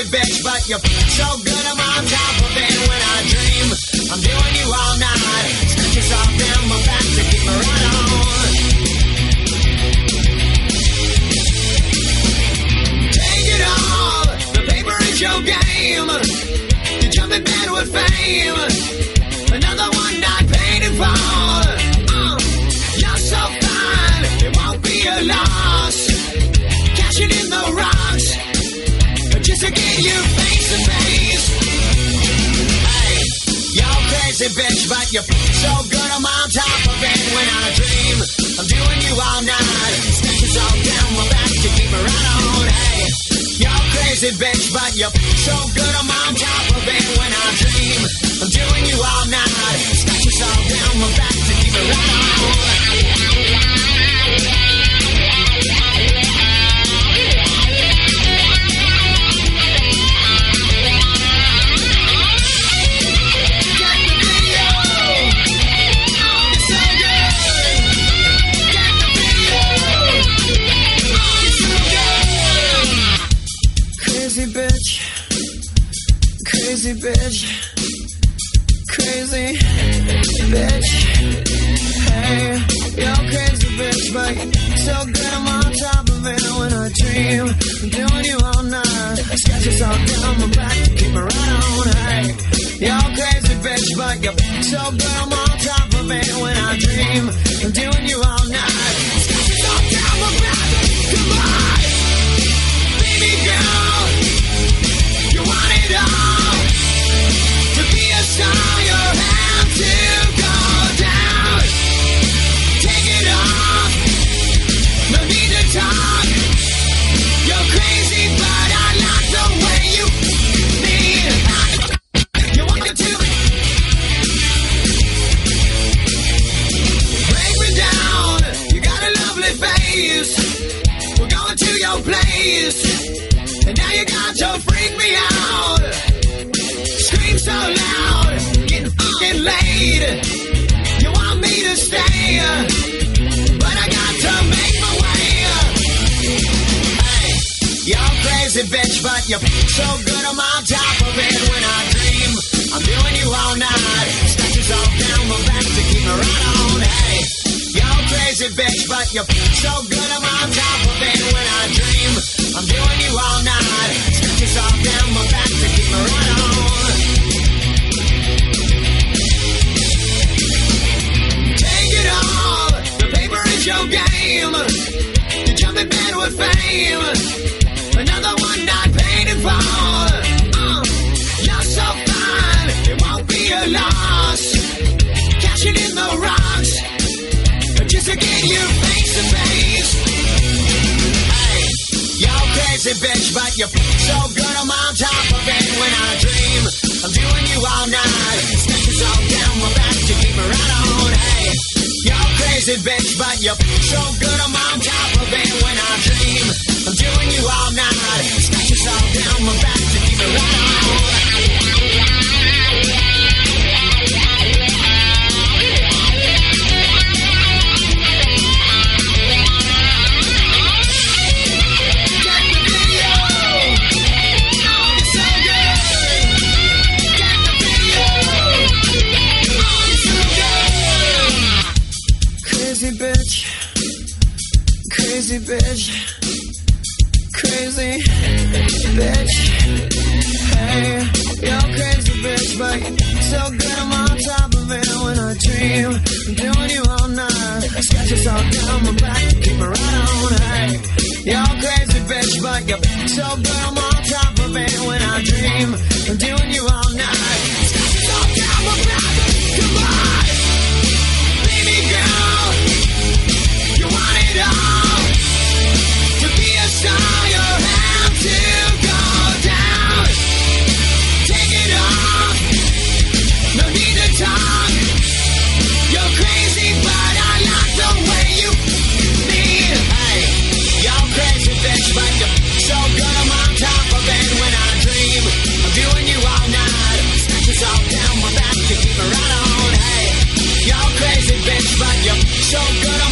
you're crazy bitch, but you're so good I'm on top of it when I dream. I'm doing you all night. Scratches all down my back to keep me right on. Take it all. The paper is your game. You jump in bed with fame. Another one not paid in full. Uh, you're so fine. It won't be a loss. To get you face to face. Hey, you're crazy bitch, but you're so good I'm on top of it when I dream. I'm doing you all night. Stitches all down my back to keep me right on. Hey, you're crazy bitch, but you're so good I'm on top of it when I dream. I'm doing you all night. Stitches all down my back to keep me right on. Crazy bitch, crazy bitch. Hey, you're crazy bitch, but so good I'm on top of it when I dream. I'm doing you all night. Scratches all down my back keep me right on. Hey, you're crazy bitch, but you're so good I'm on top of it when I dream. I'm doing you all night. Bitch, but you're so good I'm on top of it when I dream. I'm doing you all night. Scratches all down my back to keep me right on. Hey, you're crazy bitch, but you're so good I'm on top of it when I dream. I'm doing you all night. Scratches all down my back to keep me right on. Take it all. The paper is your game. You jump in bed with fame. You're so fine. It won't be a loss. In the rocks. Just to get you face to face. Hey, you're crazy bitch, but you're so good I'm on top of it when I dream. I'm doing you all night. Stitches all down my back to keep me right on. Hey, you're crazy bitch, but you're so good I'm on top of it when I dream. I'm doing you all night. Down my back to keep me right. Crazy bitch, crazy bitch, crazy bitch. Hey, you're crazy bitch, but you're so good I'm on top of it when I dream. I'm doing you all night. Sketches all down my back, keep it right on. Hey, you're crazy bitch, but you're so good I'm on top of it when I dream. I'm doing you all night. Sketches all down my back, come on, baby girl, you want it all. bitch like. So good,